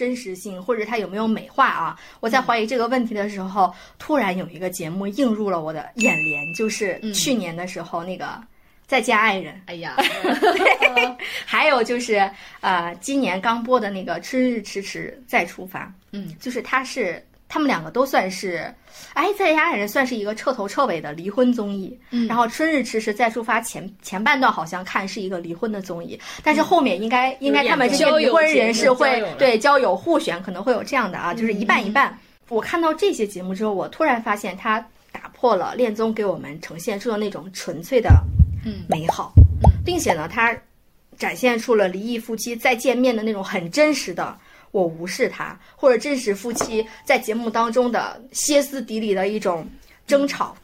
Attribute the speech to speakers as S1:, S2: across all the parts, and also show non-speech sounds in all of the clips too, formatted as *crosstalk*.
S1: 种真实性，或者它有没有美化啊？我在怀疑这个问题的时候，突然有一个节目映入了我的眼帘，就是去年的时候那个《再见爱人》。
S2: 哎呀，*laughs*
S1: 对，*laughs* 还有就是呃，今年刚播的那个《春日迟迟再出发》，
S2: 嗯，
S1: 就是它是他们两个都算是，哎，《再见爱人》算是一个彻头彻尾的离婚综艺，
S2: 嗯。
S1: 然后《春日迟迟再出发前》前半段好像看是一个离婚的综艺，但是后面应该、应该他们这些离婚人士会对交友互选，可能会有这样的啊，就是一半一半。我看到这些节目之后，我突然发现它打破了恋综给我们呈现出的那种纯粹的
S2: 嗯
S1: 美好，并且呢，它展现出了离异夫妻再见面的那种很真实的“我无视他”，或者真实夫妻在节目当中的歇斯底里的一种争吵、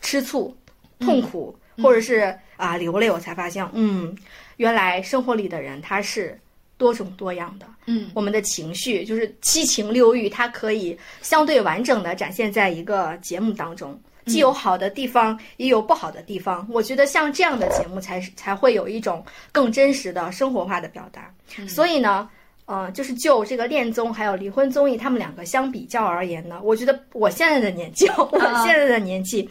S1: 吃醋、痛苦，或者是啊流泪。我才发现，嗯，原来生活里的人他是多种多样的。
S2: 嗯
S1: 我们的情绪就是七情六欲，它可以相对完整的展现在一个节目当中，既有好的地方，也有不好的地方。我觉得像这样的节目才是才会有一种更真实的生活化的表达。所以呢。呃，就是就这个恋综还有离婚综艺，他们两个相比较而言呢，我觉得我现在的年纪，*laughs* 我现在的年纪，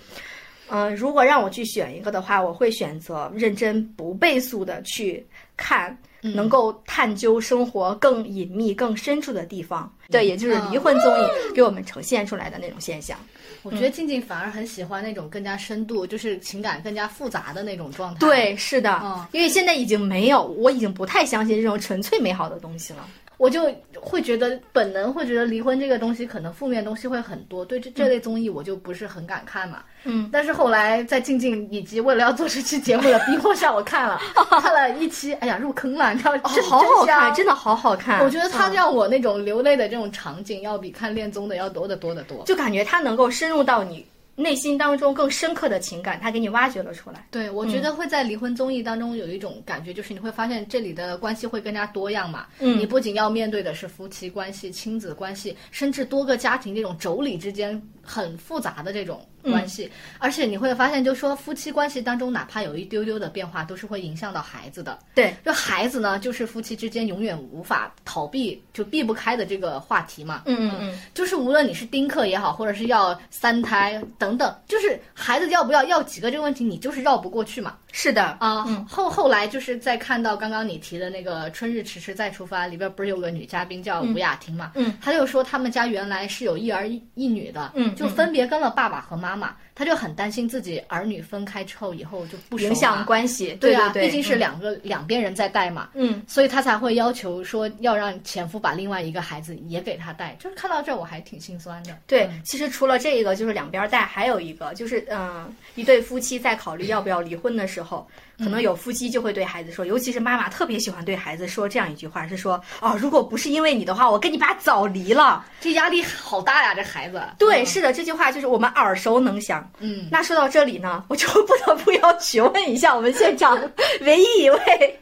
S1: 嗯、如果让我去选一个的话，我会选择认真不倍速的去看，能够探究生活更隐秘、更深处的地方。对，也就是离婚综艺给我们呈现出来的那种现象。
S2: 我觉得静静反而很喜欢那种更加深度，就是情感更加复杂的那种状态。
S1: 对，是的，
S2: 嗯
S1: 因为现在已经没有，我已经不太相信这种纯粹美好的东西了。
S2: 我就会觉得本能会觉得离婚这个东西可能负面东西会很多，对这这类综艺我就不是很敢看嘛。
S1: 嗯，
S2: 但是后来在静静以及为了要做这期节目的逼迫下，我看了 *laughs* 看了一期，哎呀入坑了，你知道吗？
S1: 哦
S2: 真
S1: 好好看，
S2: 真
S1: 真的好好看。
S2: 我觉得它
S1: 嗯
S2: 让我那种流泪的这种场景，要比看恋综的要多得多得多。
S1: 就感觉它能够深入到你内心当中更深刻的情感，他给你挖掘了出来。
S2: 对，我觉得会在离婚综艺当中有一种感觉，就是你会发现这里的关系会更加多样嘛。
S1: 嗯
S2: 你不仅要面对的是夫妻关系、亲子关系，甚至多个家庭这种妯娌之间很复杂的这种关系，而且你会发现，就说夫妻关系当中，哪怕有一丢丢的变化，都是会影响到孩子的。
S1: 对，
S2: 就孩子呢，就是夫妻之间永远无法逃避、就避不开的这个话题嘛。
S1: 嗯嗯嗯，
S2: 就是无论你是丁克也好，或者是要三胎等等，就是孩子要不要要几个这个问题，你就是绕不过去嘛。
S1: 是的，
S2: 啊、
S1: 嗯
S2: 后后来就是在看到刚刚你提的那个《春日迟迟再出发》里边，不是有个女嘉宾叫吴雅婷嘛？
S1: 嗯，
S2: 她就说他们家原来是有一儿一一女的，
S1: 嗯
S2: 就分别跟了爸爸和妈妈，她就很担心自己儿女分开之后以后就不熟
S1: 影响关系。
S2: 对啊，
S1: 对，
S2: 毕竟是
S1: 嗯
S2: 两个、两边人在带嘛，
S1: 嗯，
S2: 所以她才会要求说要让前夫把另外一个孩子也给她带。就是看到这儿我还挺心酸的。
S1: 对，
S2: 嗯
S1: 其实除了这个，就是两边带，还有一个就是，嗯、一对夫妻在考虑要不要离婚的时候，可能有夫妻就会对孩子说，尤其是妈妈特别喜欢对孩子说这样一句话，是说，哦，如果不是因为你的话，我跟你爸早离了。
S2: 这压力好大呀，这孩子。
S1: 对，
S2: 嗯
S1: 是的，这句话就是我们耳熟能详。
S2: 嗯，
S1: 那说到这里呢，我就不得不要询问一下我们现场唯一一位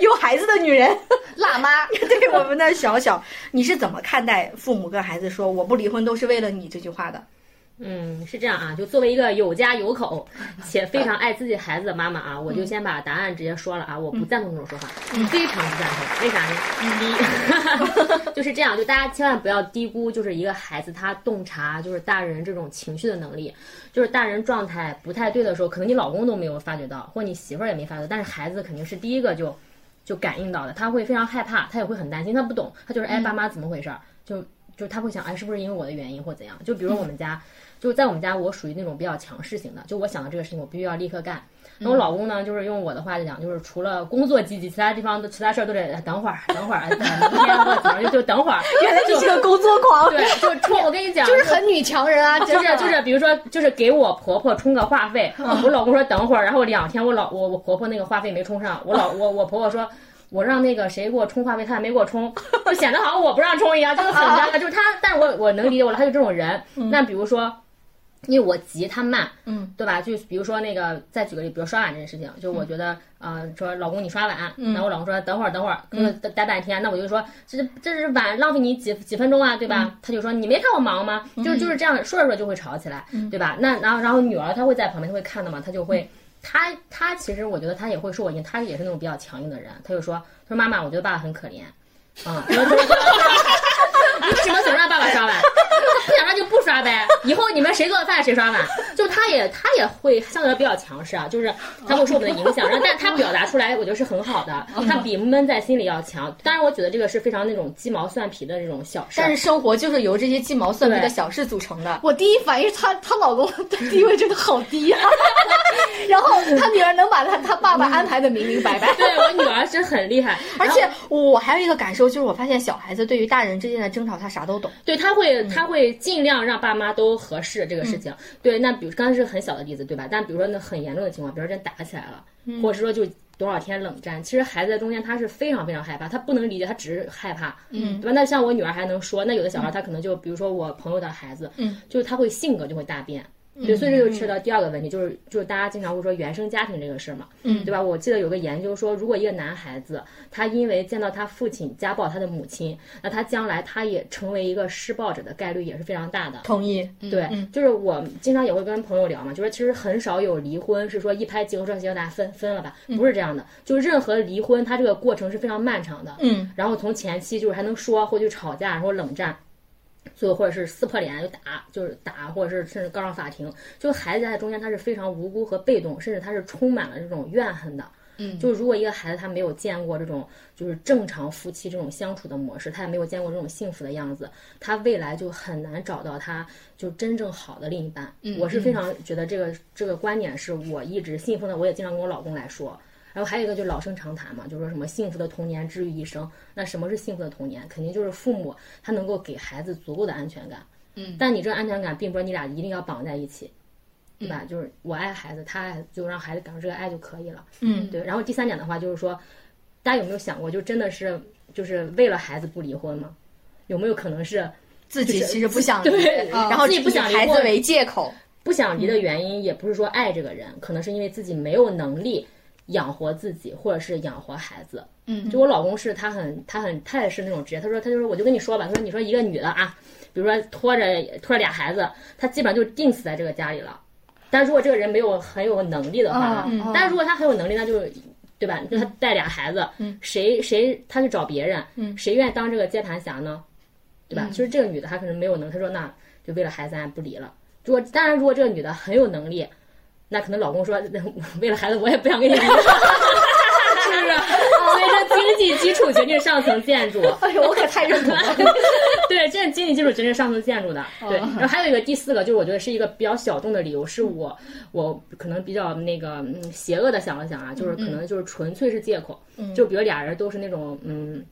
S1: 有孩子的女人，
S2: 辣妈。*laughs*
S1: 对我们的小小，你是怎么看待父母跟孩子说“我不离婚都是为了你”这句话的？
S3: 嗯，是这样啊，就作为一个有家有口且非常爱自己孩子的妈妈啊，我就先把答案直接说了啊，我不赞同这种说法，非常不赞同。为啥呢？第一，就是这样，就大家千万不要低估，就是一个孩子他洞察就是大人这种情绪的能力，就是大人状态不太对的时候，可能你老公都没有发觉到，或你媳妇儿也没发觉，但是孩子肯定是第一个就就感应到的，他会非常害怕，他也会很担心，他不懂，他就是哎爸妈怎么回事儿，就就他会想哎是不是因为我的原因或怎样，就比如我们家。就在我们家，我属于那种比较强势型的，就我想到这个事情，我必须要立刻干。那我老公呢，就是用我的话来讲，就是除了工作积极，其他地方的其他事儿都得等会儿，等会儿，哎明天或者怎么就就等会儿。*laughs*
S1: 原来你是个工作狂。
S3: 对，就冲我跟你讲，
S2: 就是很女强人啊，*laughs*
S3: 就是就是，比如说，就是给我婆婆充个话费，我老公说等会儿，然后两天我老我我婆婆那个话费没充上，我老我我婆婆说。我让那个谁给我充话费，他还没给我充，就显得好像我不让充一样，就是很尴尬。*laughs* 就是他，但是我我能理解我了，他就这种人。那比如说，因为我急，他慢，
S1: 嗯，
S3: 对吧？就比如说那个，再举个例，比如刷碗这件事情，就我觉得，呃，说老公你刷碗，然后我老公说等会儿等会儿，可能待待半天，那我就说这这是碗浪费你几几分钟啊，对吧？他就说你没看我忙吗？就是就是这样说着说着就会吵起来，对吧？那然后然后女儿她会在旁边，她会看的嘛，她就会。她她其实我觉得她也会说我硬，她也是那种比较强硬的人，她就说她说妈妈，我觉得爸爸很可怜，啊、嗯，她说她说刷 *laughs* 呗，以后你们谁做饭谁刷碗，就他也他也会相对比较强势啊，就是他会受我们的影响，然后但他表达出来，我觉得是很好的，他比闷在心里要强。当然，我觉得这个是非常那种鸡毛蒜皮的这种小事
S1: 但是生活就是由这些鸡毛蒜皮的小事组成的。
S2: 我第一反应是她她老公的地位真的好低啊，*laughs* 然后她女儿能把她她爸爸安排的明明白白。
S3: 对我女儿是很厉害，
S1: 而且我还有一个感受，就是我发现小孩子对于大人之间的争吵，他啥都懂。
S3: 对他会他会尽量让爸妈都合适这个事情。对，那比如刚才是很小的例子，对吧？但比如说那很严重的情况，比如说真打起来了，或者是说就多少天冷战，其实孩子在中间他是非常非常害怕，他不能理解，他只是害怕，嗯，对吧？那像我女儿还能说，那有的小孩他可能就比如说我朋友的孩子，
S1: 嗯，
S3: 就是他会性格就会大变。对，所以这就涉及到第二个问题，就是就是大家经常会说原生家庭这个事儿嘛，
S1: 嗯
S3: 对吧？我记得有个研究说，如果一个男孩子他因为见到他父亲家暴他的母亲，那他将来他也成为一个施暴者的概率也是非常大的。
S1: 同意。
S3: 对，就是我经常也会跟朋友聊嘛，就是其实很少有离婚是说一拍即合说行，大家分分了吧，不是这样的。就是任何离婚，它这个过程是非常漫长的。
S1: 嗯，
S3: 然后从前期就是还能说，或者就吵架，然后冷战。最后或者是撕破脸就打，就是打，或者是甚至告上法庭。就孩子在中间他是非常无辜和被动，甚至他是充满了这种怨恨的。
S2: 嗯
S3: 就如果一个孩子他没有见过这种就是正常夫妻这种相处的模式，他也没有见过这种幸福的样子，他未来就很难找到他就真正好的另一半。我是非常觉得这个这个观点是我一直信奉的，我也经常跟我老公来说。然后还有一个就老生常谈嘛，就是说什么幸福的童年治愈一生。那什么是幸福的童年？肯定就是父母他能够给孩子足够的安全感。
S2: 嗯，
S3: 但你这个安全感并不是你俩一定要绑在一起，对吧？就是我爱孩子，他爱，就让孩子感受这个爱就可以了。
S1: 嗯，
S3: 对。然后第三点的话就是说，大家有没有想过，就真的是就是为了孩子不离婚吗？有没有可能是
S1: 自己其实不想离，
S3: 对
S1: 然后
S3: 自己不想离
S1: 孩子为借口。
S3: 不想离的原因，也不是说爱这个人，可能是因为自己没有能力养活自己，或者是养活孩子。
S2: 嗯
S3: 就我老公是他很他很他也是那种职业，他说他就说我就跟你说吧，他说你说一个女的啊，比如说拖着拖着俩孩子，她基本上就定死在这个家里了。但如果这个人没有很有能力的话，
S2: 嗯嗯
S3: 但是如果他很有能力，那就对吧？就他带俩孩子，谁谁他去找别人，谁愿意当这个接盘侠呢？对吧？就是这个女的，她可能没有能，她说那就为了孩子咱不离了。如果当然，如果这个女的很有能力，那可能老公说 *laughs* 为了孩子我也不想跟你离，*laughs* 是不是？所以说经济基础决定上层建筑。
S2: 哎呦，我可太认同了。*laughs*
S3: 对，这是经济基础决定上层建筑的。对，
S2: 哦
S3: 然后还有一个第四个，就是我觉得是一个比较小众的理由，是我我可能比较那个嗯邪恶的想了想啊，就是可能就是纯粹是借口，就比如俩人都是那种嗯。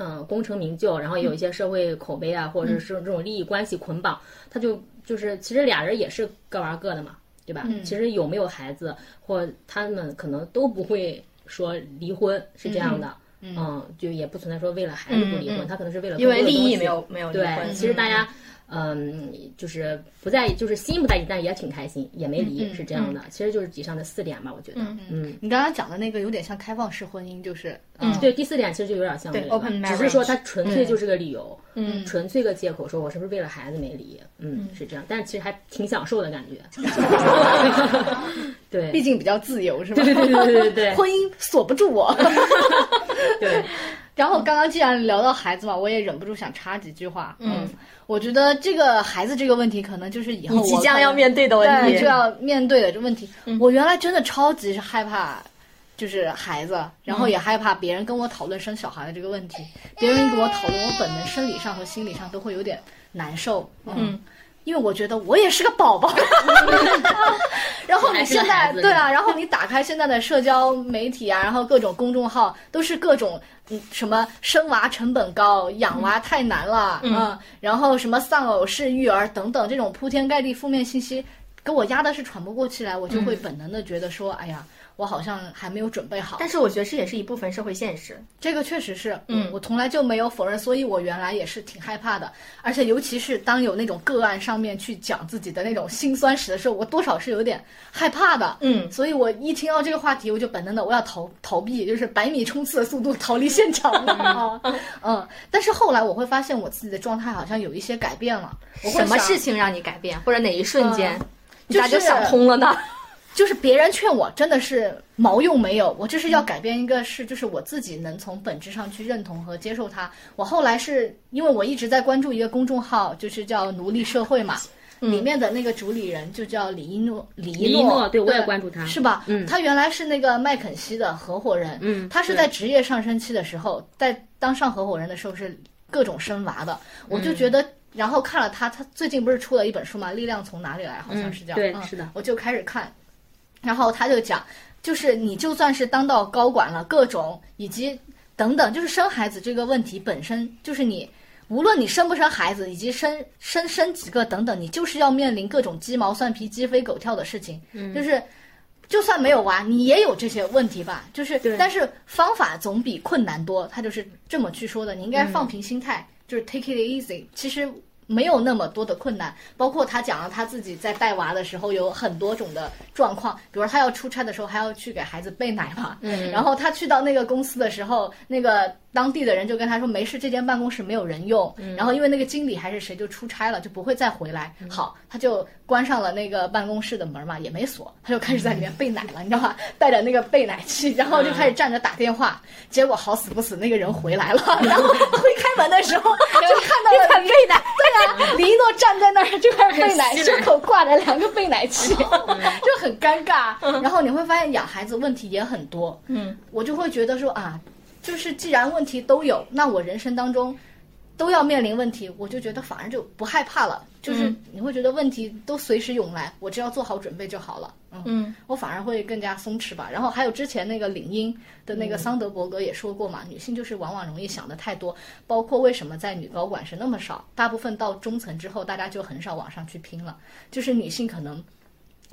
S3: 嗯，功成名就，然后有一些社会口碑啊，或者是这种利益关系捆绑，他就就是其实俩人也是各玩各的嘛，对吧？其实有没有孩子，或他们可能都不会说离婚，是这样的。嗯，就也不存在说为了孩子不离婚，他可能是为了
S1: 因为利益没有没有离
S3: 对，
S1: 婚。
S3: 其实大家嗯，就是不在意，就是心不在意，但也挺开心，也没离，是这样的。其实就是以上的四点吧，我觉得。嗯，
S2: 你刚刚讲的那个有点像开放式婚姻，就是嗯，
S3: 对，第四点其实就有点像这个
S1: open
S3: 只是说它纯粹就是个理由，
S1: 嗯
S3: 纯粹个借口，说我是不是为了孩子没离？嗯，是这样，但是其实还挺享受的感觉。*laughs* 对，
S2: 毕竟比较自由，是吧？
S3: 对对对对对对 *laughs*
S2: 婚姻锁不住我。*laughs*
S3: 对，
S2: 然后刚刚既然聊到孩子嘛，我也忍不住想插几句话。嗯，我觉得这个孩子这个问题，可能就是以后
S1: 我即将要面对的问题
S2: 对就。要面对的这问题。我原来真的超级是害怕，就是孩子，然后也害怕别人跟我讨论生小孩的这个问题。别人跟我讨论，我本能生理上和心理上都会有点难受。嗯。因为我觉得我也是个宝宝，*laughs* 然后你现在对啊，然后你打开现在的社交媒体啊，然后各种公众号都是各种嗯什么生娃成本高、养娃太难了，嗯，然后什么丧偶式育儿等等这种铺天盖地负面信息，给我压的是喘不过气来，我就会本能的觉得说，哎呀，我好像还没有准备好。
S1: 但是我觉得这也是一部分社会现实。
S2: 这个确实是，嗯，我从来就没有否认，所以我原来也是挺害怕的，而且尤其是当有那种个案上面去讲自己的那种辛酸史的时候，我多少是有点害怕的，
S1: 嗯。
S2: 所以我一听到这个话题，我就本能的我要逃逃避，就是百米冲刺的速度逃离现场了，*laughs* 嗯，但是后来我会发现我自己的状态好像有一些改变了，我会
S1: 什么事情让你改变，或者哪一瞬间，
S2: 嗯
S1: 你咋就想通了呢？
S2: 就是别人劝我真的是毛用没有，我就是要改变一个事，就是我自己能从本质上去认同和接受它。我后来是因为我一直在关注一个公众号，就是叫“奴隶社会”嘛。里面的那个主理人就叫李一诺，李
S3: 李
S2: 一诺，
S3: 对我也关注他，
S2: 是吧？
S3: 嗯，
S2: 他原来是那个麦肯锡的合伙人，
S3: 嗯，
S2: 他是在职业上升期的时候，在当上合伙人的时候是各种生娃的，我就觉得，然后看了他，他最近不是出了一本书嘛，《力量从哪里来》，好像是叫，
S3: 对，是的，
S2: 我就开始看，然后他就讲，就是你就算是当到高管了，各种以及等等，就是生孩子这个问题本身就是你。无论你生不生孩子，以及生生生几个等等，你就是要面临各种鸡毛蒜皮、鸡飞狗跳的事情。
S3: 嗯，
S2: 就是就算没有娃，你也有这些问题吧？就是，但是方法总比困难多。他就是这么去说的。你应该放平心态，就是 take it easy。其实。没有那么多的困难，包括他讲了他自己在带娃的时候有很多种的状况，比如他要出差的时候还要去给孩子备奶嘛，
S3: 嗯，
S2: 然后他去到那个公司的时候，那个当地的人就跟他说没事，这间办公室没有人用，然后因为那个经理还是谁就出差了，就不会再回来，好，他就关上了那个办公室的门嘛，也没锁，他就开始在里面备奶了，你知道吧？带着那个备奶器，然后就开始站着打电话，结果好死不死那个人回来了，然后 *laughs* 推开门的时候就看到了备奶，对。李一诺站在那儿，这块备奶胸口挂着两个备奶器，就很尴尬。然后你会发现养孩子问题也很多。
S1: 嗯，
S2: 我就会觉得说啊，就是既然问题都有，那我人生当中。都要面临问题，我就觉得反而就不害怕了。就是你会觉得问题都随时涌来，我只要做好准备就好了。嗯，我反而会更加松弛吧。然后还有之前那个领英的那个桑德伯格也说过嘛，女性就是往往容易想的太多。包括为什么在女高管是那么少，大部分到中层之后，大家就很少往上去拼了。就是女性可能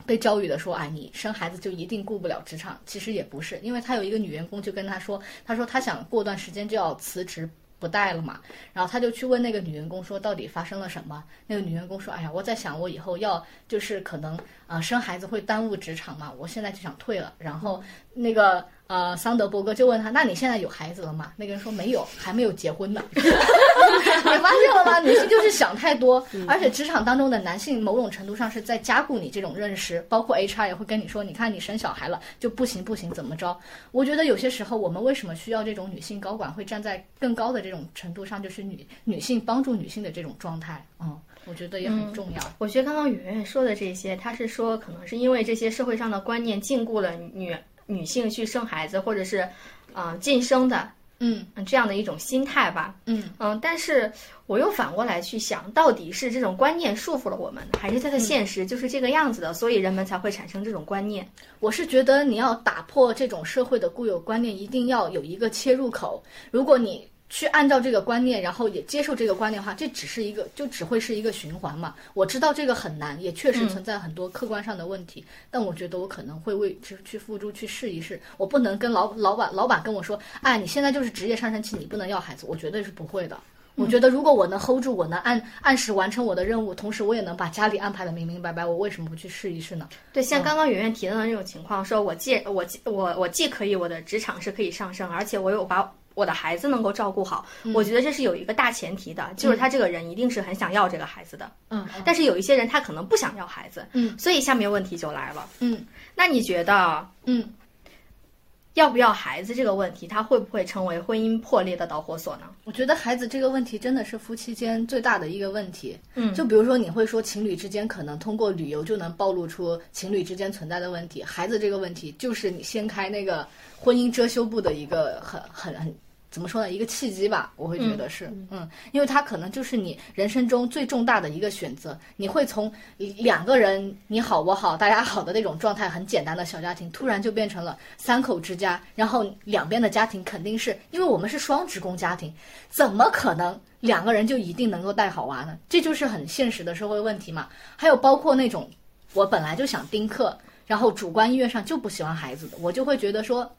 S2: 被教育的说，哎，你生孩子就一定顾不了职场。其实也不是，因为他有一个女员工就跟他说，他说他想过段时间就要辞职。不带了嘛，然后他就去问那个女员工说，到底发生了什么？那个女员工说，哎呀，我在想，我以后要就是可能啊生孩子会耽误职场嘛，我现在就想退了。然后那个。呃，桑德伯格就问他：“那你现在有孩子了吗？”那个人说：“没有，还没有结婚呢。*laughs* ” *laughs* 你发现了吗？*laughs* 女性就是想太多，而且职场当中的男性某种程度上是在加固你这种认识，包括 HR 也会跟你说：“你看你生小孩了就不行不行，怎么着？”我觉得有些时候我们为什么需要这种女性高管会站在更高的这种程度上，就是女女性帮助女性的这种状态，嗯，我觉得也很重要。
S1: 我觉得刚刚圆圆说的这些，她是说可能是因为这些社会上的观念禁锢了女。女性去生孩子，或者是，啊，晋升的，
S2: 嗯，
S1: 这样的一种心态吧，
S2: 嗯
S1: 嗯，但是我又反过来去想，到底是这种观念束缚了我们，还是它的现实就是这个样子的，所以人们才会产生这种观念？
S2: 我是觉得你要打破这种社会的固有观念，一定要有一个切入口。如果你去按照这个观念，然后也接受这个观念的话，这只是一个，就只会是一个循环嘛。我知道这个很难，也确实存在很多客观上的问题，但我觉得我可能会为去去付诸去试一试。我不能跟老老板老板跟我说，哎，你现在就是职业上升期，你不能要孩子，我绝对是不会的。我觉得如果我能 hold 住，我能按按时完成我的任务，同时我也能把家里安排的明明白白，我为什么不去试一试呢？
S1: 对，像刚刚圆圆提到的那种情况，说我既我我我既可以我的职场是可以上升，而且我有把。我的孩子能够照顾好，我觉得这是有一个大前提的，就是他这个人一定是很想要这个孩子的。
S2: 嗯，
S1: 但是有一些人他可能不想要孩子。
S2: 嗯，
S1: 所以下面问题就来了。
S2: 嗯，
S1: 那你觉得，
S2: 嗯，
S1: 要不要孩子这个问题，他会不会成为婚姻破裂的导火索呢？
S2: 我觉得孩子这个问题真的是夫妻间最大的一个问题。
S1: 嗯，
S2: 就比如说你会说情侣之间可能通过旅游就能暴露出情侣之间存在的问题，孩子这个问题就是你掀开那个婚姻遮羞布的一个很很很。怎么说呢？一个契机吧，我会觉得是，嗯，因为它可能就是你人生中最重大的一个选择。你会从两个人你好我好大家好的那种状态，很简单的小家庭，突然就变成了三口之家，然后两边的家庭肯定是因为我们是双职工家庭，怎么可能两个人就一定能够带好娃呢？这就是很现实的社会问题嘛。还有包括那种我本来就想丁克，然后主观意愿上就不喜欢孩子的，我就会觉得说。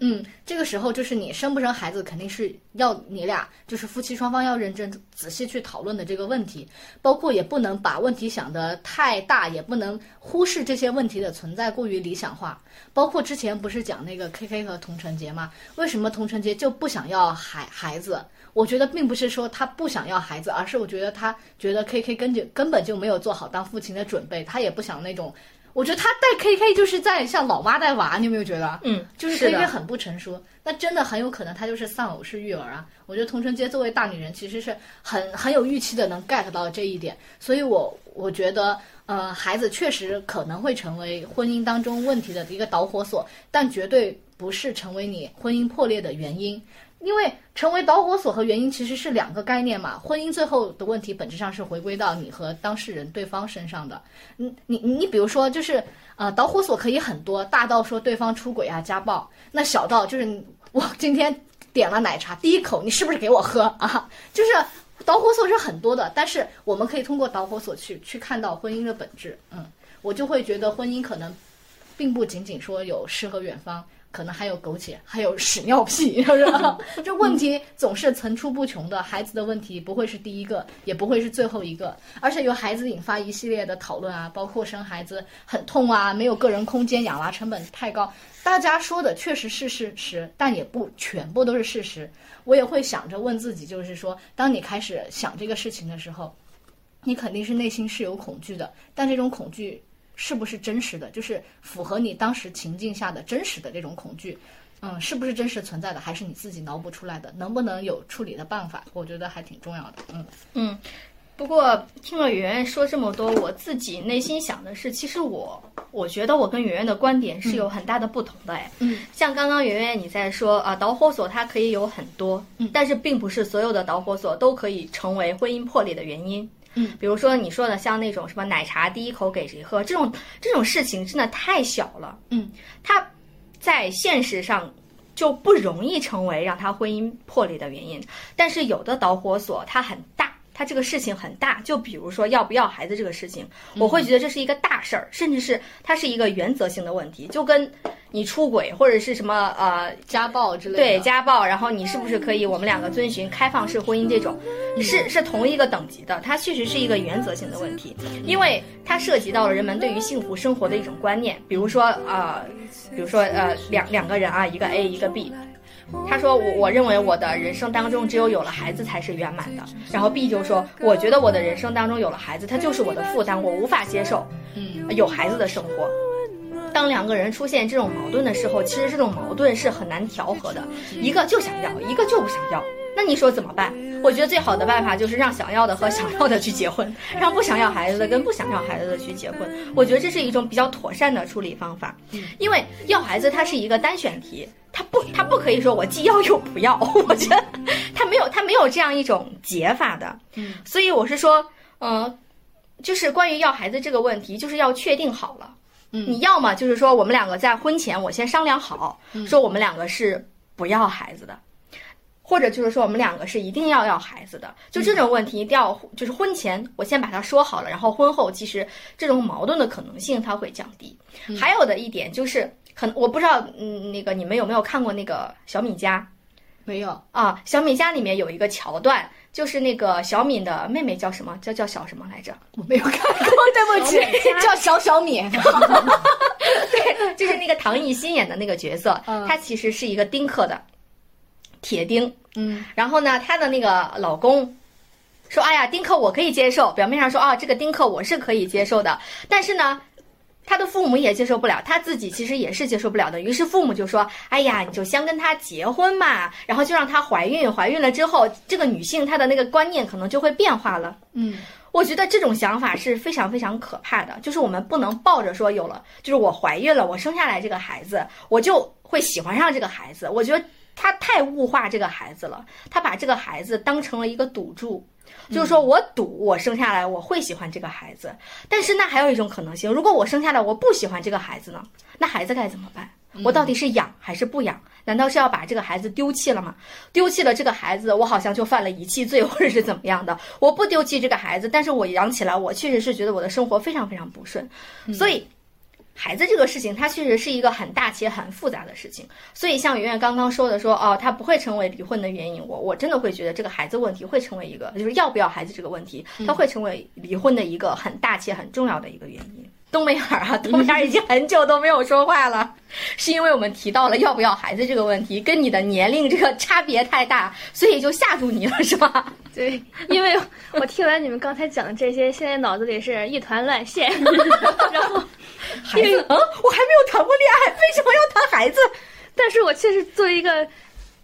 S2: 嗯，这个时候就是你生不生孩子，肯定是要你俩就是夫妻双方要认真仔细去讨论的这个问题，包括也不能把问题想得太大，也不能忽视这些问题的存在过于理想化。包括之前不是讲那个 K K 和童承杰吗？为什么童承杰就不想要孩孩子？我觉得并不是说他不想要孩子，而是我觉得他觉得 K K 根本根本就没有做好当父亲的准备，他也不想那种。我觉得他带 KK 就是在像老妈带娃，你有没有觉得？
S1: 嗯，
S2: 就是
S1: 是
S2: KK 很不成熟，那真的很有可能他就是丧偶式育儿啊。我觉得童承杰作为大女人，其实是很很有预期的，能 get 到这一点。所以我我觉得，呃，孩子确实可能会成为婚姻当中问题的一个导火索，但绝对不是成为你婚姻破裂的原因。因为成为导火索和原因其实是两个概念嘛，婚姻最后的问题本质上是回归到你和当事人对方身上的。你你你比如说，就是呃，导火索可以很多，大到说对方出轨啊、家暴，那小到就是我今天点了奶茶，第一口你是不是给我喝啊？就是导火索是很多的，但是我们可以通过导火索去去看到婚姻的本质。嗯，我就会觉得婚姻可能并不仅仅说有诗和远方。可能还有苟且，还有屎尿屁，*laughs* 是吧？*laughs* 这问题总是层出不穷的。孩子的问题不会是第一个，也不会是最后一个，而且由孩子引发一系列的讨论啊，包括生孩子很痛啊，没有个人空间，养娃成本太高。大家说的确实是事实，但也不全部都是事实。我也会想着问自己，就是说，当你开始想这个事情的时候，你肯定是内心是有恐惧的，但这种恐惧。是不是真实的？就是符合你当时情境下的真实的这种恐惧，嗯，是不是真实存在的？还是你自己脑补出来的？能不能有处理的办法？我觉得还挺重要的。嗯
S1: 嗯。不过听了圆圆说这么多，我自己内心想的是，其实我我觉得我跟圆圆的观点是有很大的不同的。哎，
S2: 嗯，
S1: 像刚刚圆圆你在说啊，导火索它可以有很多，
S2: 嗯，
S1: 但是并不是所有的导火索都可以成为婚姻破裂的原因。
S2: 嗯，
S1: 比如说你说的像那种什么奶茶第一口给谁喝这种这种事情，真的太小了。
S2: 嗯，
S1: 它在现实上就不容易成为让他婚姻破裂的原因。但是有的导火索它很大，它这个事情很大。就比如说要不要孩子这个事情，我会觉得这是一个大事儿，甚至是它是一个原则性的问题，就跟你出轨或者是什么呃
S2: 家暴之类的，
S1: 对家暴，然后你是不是可以我们两个遵循开放式婚姻这种，是是同一个等级的，它确实是一个原则性的问题，因为它涉及到了人们对于幸福生活的一种观念，比如说呃，比如说呃两两个人啊，一个 A 一个 B。他说我我认为我的人生当中只有有了孩子才是圆满的，然后 B 就说我觉得我的人生当中有了孩子，他就是我的负担，我无法接受，
S2: 嗯，
S1: 有孩子的生活。当两个人出现这种矛盾的时候，其实这种矛盾是很难调和的，一个就想要，一个就不想要。那你说怎么办？我觉得最好的办法就是让想要的和想要的去结婚，让不想要孩子的跟不想要孩子的去结婚。我觉得这是一种比较妥善的处理方法，因为要孩子它是一个单选题，它不它不可以说我既要又不要，我觉得它没有它没有这样一种解法的。
S2: 嗯，
S1: 所以我是说，嗯，就是关于要孩子这个问题，就是要确定好了。
S2: 嗯
S1: 你要么就是说我们两个在婚前我先商量好，说我们两个是不要孩子的，或者就是说我们两个是一定要要孩子的。就这种问题一定要就是婚前我先把它说好了，然后婚后其实这种矛盾的可能性它会降低。还有的一点就是，可能我不知道，嗯，那个你们有没有看过那个小米家？
S2: 没有，
S1: 啊，小米家里面有一个桥段，就是那个小敏的妹妹叫什么？叫叫小什么来着？
S2: 我没有看过，*laughs* 对不起，叫小小米。*laughs*
S1: 对，就是那个唐艺昕演的那个角色，
S2: 嗯
S1: 她其实是一个丁克的铁钉。
S2: 嗯
S1: 然后呢，她的那个老公说：“哎呀，丁克我可以接受。”表面上说啊，这个丁克我是可以接受的，但是呢。她的父母也接受不了，她自己其实也是接受不了的。于是父母就说：“哎呀，你就先跟她结婚嘛，然后就让她怀孕。怀孕了之后，这个女性她的那个观念可能就会变化了。”
S2: 嗯
S1: 我觉得这种想法是非常非常可怕的，就是我们不能抱着说有了，就是我怀孕了，我生下来这个孩子，我就会喜欢上这个孩子。我觉得他太物化这个孩子了，他把这个孩子当成了一个赌注，就是说我赌我生下来我会喜欢这个孩子，但是那还有一种可能性，如果我生下来我不喜欢这个孩子呢，那孩子该怎么办？我到底是养还是不养？难道是要把这个孩子丢弃了吗？丢弃了这个孩子，我好像就犯了遗弃罪，或者是怎么样的？我不丢弃这个孩子，但是我养起来，我确实是觉得我的生活非常非常不顺。所以，孩子这个事情，它确实是一个很大且很复杂的事情。所以，像圆圆刚刚说的说，哦，他不会成为离婚的原因，我我真的会觉得这个孩子问题会成为一个，就是要不要孩子这个问题，它会成为离婚的一个很大且很重要的一个原因。东北眼儿啊，东北眼儿已经很久都没有说话了。*laughs* 是因为我们提到了要不要孩子这个问题，跟你的年龄这个差别太大，*laughs* 所以就吓住你了，是吧？*laughs*
S4: 对，因为我听完你们刚才讲的这些，现在脑子里是一团乱线。然后，
S1: 孩子，嗯，我还没有谈过恋爱，为什么要谈孩子？
S4: 但是我确实作为一个，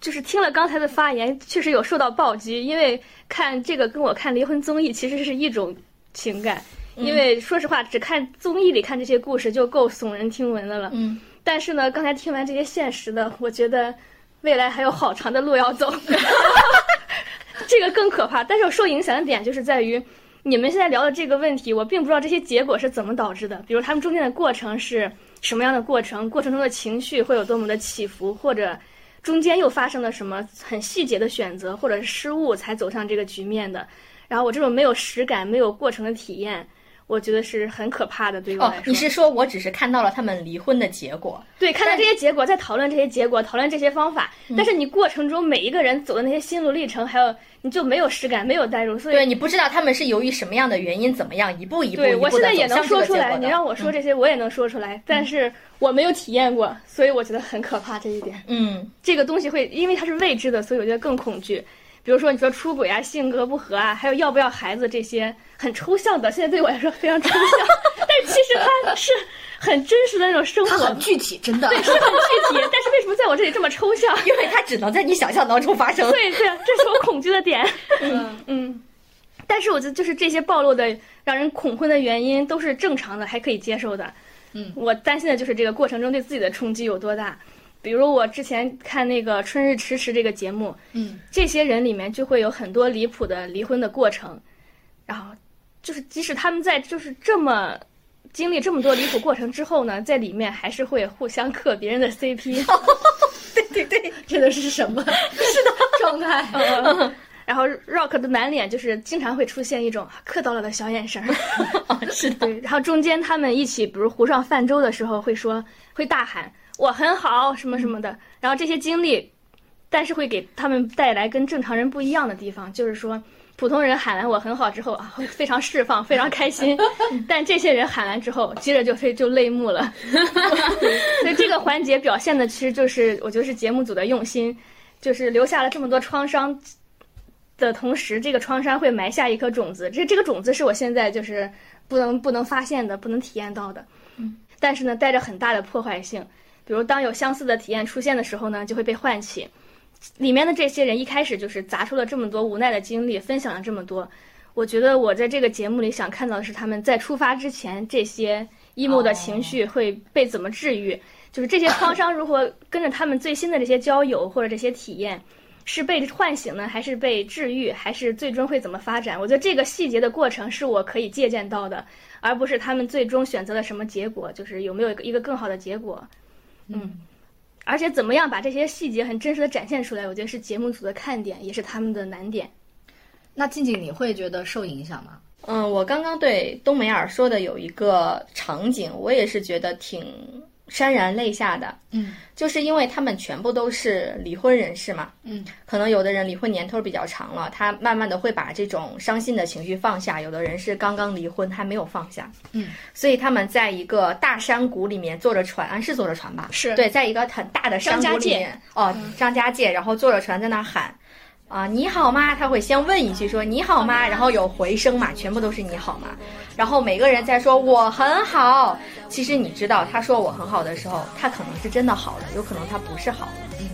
S4: 就是听了刚才的发言，确实有受到暴击，因为看这个跟我看离婚综艺其实是一种情感。因为说实话，只看综艺里看这些故事就够耸人听闻的了。
S1: 嗯，
S4: 但是呢，刚才听完这些现实的，我觉得未来还有好长的路要走。*laughs* 这个更可怕。但是我受影响的点就是在于，你们现在聊的这个问题，我并不知道这些结果是怎么导致的。比如他们中间的过程是什么样的过程，过程中的情绪会有多么的起伏，或者中间又发生了什么很细节的选择或者是失误才走上这个局面的。然后我这种没有实感、没有过程的体验。我觉得是很可怕的，对我来说。
S1: 哦，你是说我只是看到了他们离婚的结果？
S4: 对，看到这些结果，在讨论这些结果，讨论这些方法。但是你过程中每一个人走的那些心路历程，还有你就没有实感，没有代入，所以
S1: 对你不知道他们是由于什么样的原因，怎么样一步一步
S4: 对我现在也能说出来，你让我说这些，我也能说出来，但是我没有体验过，所以我觉得很可怕这一点。
S1: 嗯，
S4: 这个东西会因为它是未知的，所以我觉得更恐惧。比如说，你说出轨啊、性格不合啊，还有要不要孩子这些很抽象的，现在对我来说非常抽象。*laughs* 但其实它是很真实的那种生活，
S2: 很具体，真的。
S4: 对，是很具体。但是为什么在我这里这么抽象？
S1: 因为它只能在你想象当中发生。
S4: 对对，这是我恐惧的点。*laughs* 嗯 *laughs* 嗯。但是我觉得，就是这些暴露的让人恐婚的原因都是正常的，还可以接受的。
S2: 嗯，
S4: 我担心的就是这个过程中对自己的冲击有多大。比如我之前看那个《春日迟迟》这个节目，
S2: 嗯，
S4: 这些人里面就会有很多离谱的离婚的过程，然后就是即使他们在就是这么经历这么多离谱过程之后呢，在里面还是会互相磕别人的 CP。*laughs*
S1: 对对对，
S2: 这个是什么？
S1: 是的
S2: 状态。*laughs*
S4: 然后 Rock 的满脸就是经常会出现一种磕到了的小眼神
S1: 儿。*laughs* 是的。
S4: 对，然后中间他们一起，比如湖上泛舟的时候，会说会大喊。我很好，什么什么的，然后这些经历，但是会给他们带来跟正常人不一样的地方，就是说，普通人喊完我很好之后啊，会非常释放，*laughs* 非常开心，*laughs* 但这些人喊完之后，接着就非就泪目了，*laughs* 所以这个环节表现的其实就是我觉得是节目组的用心，就是留下了这么多创伤的同时，这个创伤会埋下一颗种子，这这个种子是我现在就是不能不能发现的，不能体验到的，
S1: 嗯，
S4: 但是呢，带着很大的破坏性。比如，当有相似的体验出现的时候呢，就会被唤起。里面的这些人一开始就是砸出了这么多无奈的经历，分享了这么多。我觉得我在这个节目里想看到的是，他们在出发之前这些 emo 的情绪会被怎么治愈，就是这些创伤如何跟着他们最新的这些交友或者这些体验，是被唤醒呢，还是被治愈，还是最终会怎么发展？我觉得这个细节的过程是我可以借鉴到的，而不是他们最终选择了什么结果，就是有没有一个更好的结果。嗯，而且怎么样把这些细节很真实的展现出来，我觉得是节目组的看点，也是他们的难点。
S2: 那静静，你会觉得受影响吗？
S1: 嗯，我刚刚对冬梅尔说的有一个场景，我也是觉得挺。潸然泪下的，
S2: 嗯，
S1: 就是因为他们全部都是离婚人士嘛，
S2: 嗯，
S1: 可能有的人离婚年头比较长了，他慢慢的会把这种伤心的情绪放下；有的人是刚刚离婚还没有放下，
S2: 嗯，
S1: 所以他们在一个大山谷里面坐着船，是坐着船吧？
S4: 是。
S1: 对，在一个很大的山谷里面，哦，张家界，然后坐着船在那喊。啊，你好吗？他会先问一句说你好吗？然后有回声嘛，全部都是你好吗？然后每个人在说我很好。其实你知道，他说我很好的时候，他可能是真的好了，有可能他不是好。
S2: 嗯，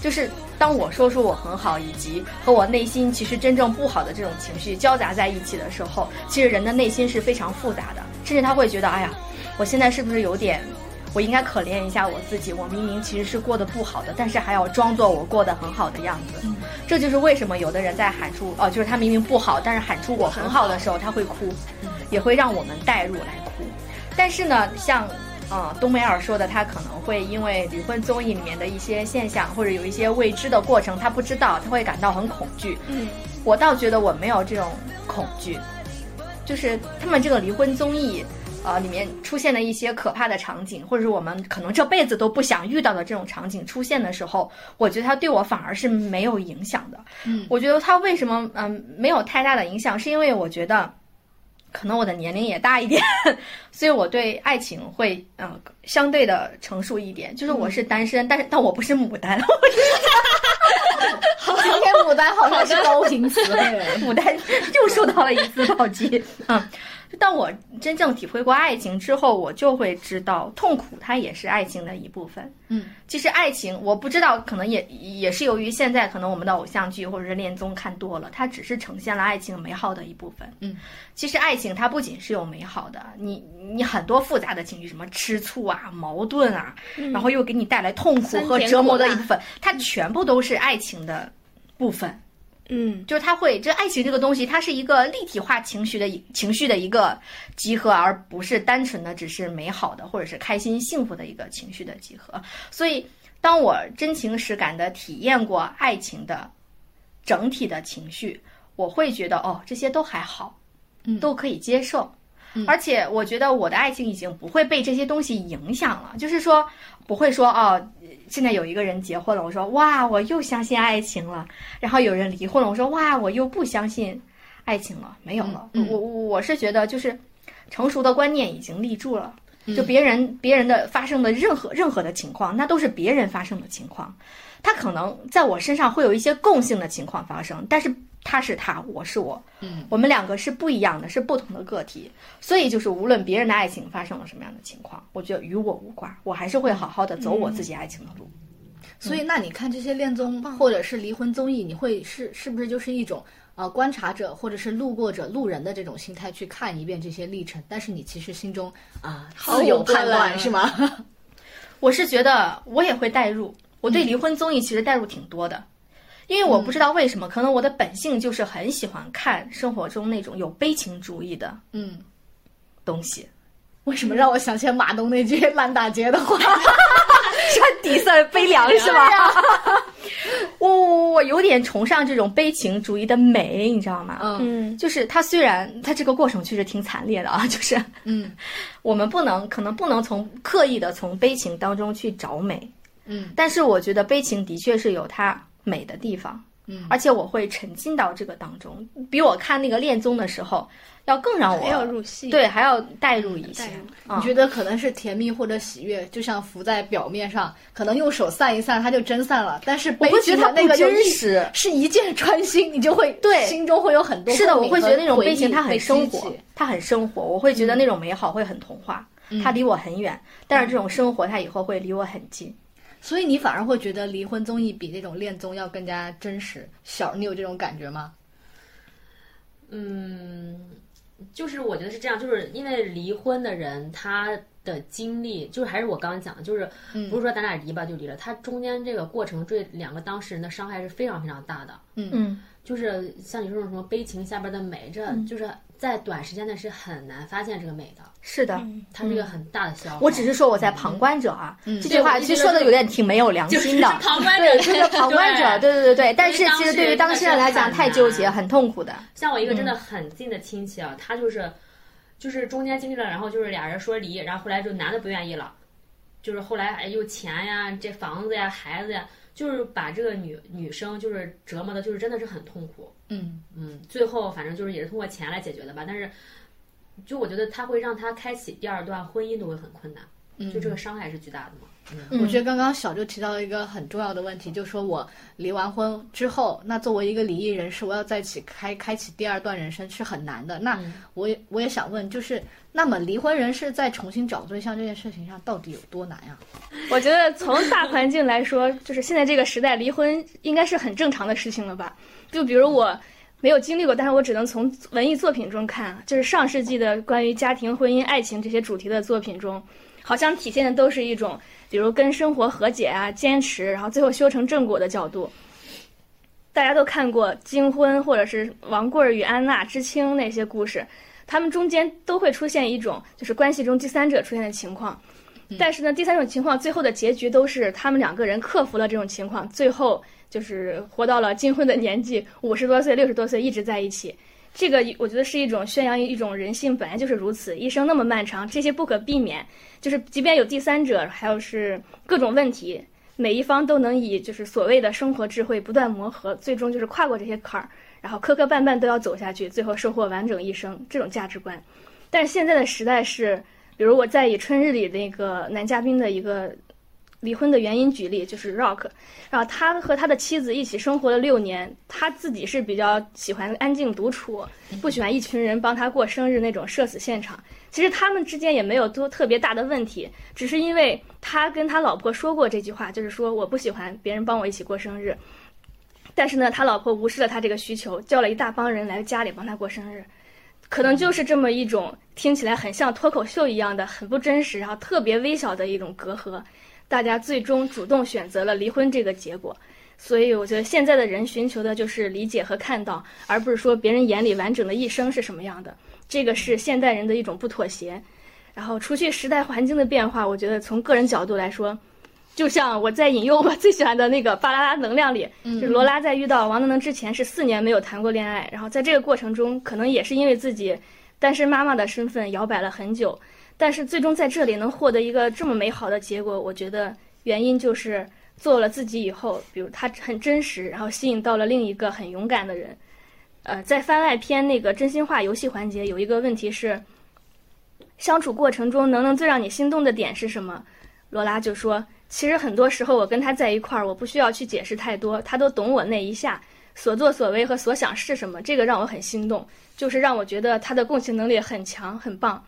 S1: 就是当我说出我很好，以及和我内心其实真正不好的这种情绪交杂在一起的时候，其实人的内心是非常复杂的，甚至他会觉得，哎呀，我现在是不是有点？我应该可怜一下我自己，我明明其实是过得不好的，但是还要装作我过得很好的样子。这就是为什么有的人在喊出哦，就是他明明不好，但是喊出我很好的时候，他会哭，也会让我们代入来哭。但是呢，像嗯冬梅尔说的，他可能会因为离婚综艺里面的一些现象，或者有一些未知的过程，他不知道，他会感到很恐惧。
S4: 嗯，
S1: 我倒觉得我没有这种恐惧，就是他们这个离婚综艺。呃，里面出现的一些可怕的场景，或者是我们可能这辈子都不想遇到的这种场景出现的时候，我觉得它对我反而是没有影响的。
S2: 嗯，
S1: 我觉得它为什么嗯没有太大的影响，是因为我觉得可能我的年龄也大一点，*laughs* 所以我对爱情会嗯、呃相对的成熟一点。就是我是单身，但是但我不是牡丹，*laughs*
S2: 今天牡丹好像是高频词汇。
S1: 牡丹又受到了一次暴击。嗯，当我真正体会过爱情之后，我就会知道痛苦它也是爱情的一部分。
S2: 嗯，
S1: 其实爱情我不知道，可能也也是由于现在可能我们的偶像剧或者是恋综看多了，它只是呈现了爱情美好的一部分。
S2: 嗯，
S1: 其实爱情它不仅是有美好的，你你很多复杂的情绪，什么吃醋啊、矛盾啊，然后又给你带来痛苦和折磨的一部分，它全部都是爱情的部分。
S4: 嗯，
S1: 就是他会，这爱情这个东西，它是一个立体化情绪的情绪的一个集合，而不是单纯的只是美好的或者是开心幸福的一个情绪的集合。所以，当我真情实感的体验过爱情的整体的情绪，我会觉得哦，这些都还好，
S2: 嗯
S1: 都可以接受。而且我觉得我的爱情已经不会被这些东西影响了，就是说不会说哦，现在有一个人结婚了，我说哇，我又相信爱情了；然后有人离婚了，我说哇，我又不相信爱情了，没有了。我我我是觉得就是成熟的观念已经立住了，
S2: 嗯。
S1: 就别人别人的发生的任何任何的情况，那都是别人发生的情况，他可能在我身上会有一些共性的情况发生，但是他是他，我是我，
S2: 嗯，
S1: 我们两个是不一样的，是不同的个体，所以就是无论别人的爱情发生了什么样的情况，我觉得与我无关，我还是会好好的走我自己爱情的路。
S2: 所以，那你看这些恋综或者是离婚综艺，你会是是不是就是一种呃观察者或者是路过者、路人的这种心态去看一遍这些历程？但是你其实心中啊、自有判断是吗？*laughs*
S1: 我是觉得我也会代入，我对离婚综艺其实代入挺多的，因为我不知道为什么，可能我的本性就是很喜欢看生活中那种有悲情主义的
S2: 嗯，
S1: 东西。
S2: 为什么让我想起马东那句烂大街的话？
S1: 穿底色悲凉是吧？*laughs* 我我我有点崇尚这种悲情主义的美，你知道吗？
S2: 嗯
S4: 嗯，
S1: 就是它虽然它这个过程确实挺惨烈的啊，*laughs* 就是
S2: 嗯 *laughs*
S1: 我们不能可能不能从刻意的从悲情当中去找美，
S2: 嗯
S1: 但是我觉得悲情的确是有它美的地方，
S2: 嗯
S1: 而且我会沉浸到这个当中，比我看那个恋综的时候要更让我
S4: 还要入戏。
S1: 对还要代入一些
S2: 你觉得可能是甜蜜或者喜悦，就像浮在表面上，可能用手散一散，它就真散了。但是悲
S1: 我会觉得它不真
S2: 那个真
S1: 实。
S2: 是一箭穿心，你就会
S1: 对
S2: 心中会有很多
S1: 是的，我会觉得那种悲情它很生活，它很生活，我会觉得那种美好会很童话，它离我很远，但是这种生活它以后会离我很近。
S2: 所以你反而会觉得离婚综艺比那种恋综要更加真实。小，你有这种感觉吗？
S3: 嗯，就是我觉得是这样，就是因为离婚的人他的经历，就是还是我刚刚讲的，就是不是说咱俩离吧就离了，他中间这个过程对两个当事人的伤害是非常非常大的。
S1: 嗯，
S3: 就是像你说的什么悲情下边的美，这
S1: 嗯
S3: 就是在短时间内是很难发现这个美的，
S1: 是的。
S3: 它是一个很大的消耗。
S1: 我只是说我在旁观者啊，这句话其实说的有点挺没有良心的。*laughs*
S3: 旁观者
S1: 对，就是旁观者，对对对对。但是其实对于当事人来讲，太纠结、很痛苦的。
S3: 像我一个真的
S1: 嗯
S3: 很近的亲戚啊，他就是就是中间经历了，然后就是俩人说离，然后后来就男的不愿意了，就是后来哎又钱呀、这房子呀、孩子呀，就是把这个女女生就是折磨的，就是真的是很痛苦。
S2: 嗯
S3: 嗯，最后反正就是也是通过钱来解决的吧，但是就我觉得他会让他开启第二段婚姻都会很困难，就这个伤害是巨大的嘛。嗯
S2: 我觉得刚刚小就提到了一个很重要的问题，就是说我离完婚之后，那作为一个离异人士，我要在一起开开启第二段人生是很难的。那我也我也想问，就是那么离婚人士在重新找对象这件事情上到底有多难呀、*laughs*
S4: 我觉得从大环境来说，就是现在这个时代，离婚应该是很正常的事情了吧？就比如我没有经历过，但是我只能从文艺作品中看，就是上世纪的关于家庭、婚姻、爱情这些主题的作品中，好像体现的都是一种，比如跟生活和解啊、坚持，然后最后修成正果的角度。大家都看过《金婚》或者是王贵儿与安娜、知青那些故事，他们中间都会出现一种就是关系中第三者出现的情况。但是呢，第三种情况最后的结局都是他们两个人克服了这种情况，最后就是活到了金婚的年纪，五十多岁、六十多岁一直在一起。这个我觉得是一种宣扬一种人性本来就是如此，一生那么漫长，这些不可避免。就是即便有第三者，还有是各种问题，每一方都能以就是所谓的生活智慧不断磨合，最终就是跨过这些坎儿，然后磕磕绊绊都要走下去，最后收获完整一生这种价值观。但现在的时代是，比如我在以春日里那个男嘉宾的一个离婚的原因举例，就是 Rock，然后他和他的妻子一起生活了六年，他自己是比较喜欢安静独处，不喜欢一群人帮他过生日那种社死现场。其实他们之间也没有多特别大的问题，只是因为他跟他老婆说过这句话，就是说我不喜欢别人帮我一起过生日。但是呢，他老婆无视了他这个需求，叫了一大帮人来家里帮他过生日，可能就是这么一种听起来很像脱口秀一样的、很不真实，然后特别微小的一种隔阂，大家最终主动选择了离婚这个结果。所以我觉得现在的人寻求的就是理解和看到，而不是说别人眼里完整的一生是什么样的。这个是现代人的一种不妥协。然后，除去时代环境的变化，我觉得从个人角度来说，就像我在引用我 *laughs* 最喜欢的那个《巴啦啦能量》里，就是罗拉在遇到王能能之前是四年没有谈过恋爱，然后在这个过程中，可能也是因为自己单身妈妈的身份摇摆了很久，但是最终在这里能获得一个这么美好的结果，我觉得原因就是做了自己以后，比如他很真实，然后吸引到了另一个很勇敢的人。呃，在番外篇那个真心话游戏环节，有一个问题是，相处过程中能能最让你心动的点是什么？罗拉就说，其实很多时候我跟他在一块儿，我不需要去解释太多，他都懂我那一下所作所为和所想是什么，这个让我很心动，就是让我觉得他的共情能力很强，很棒。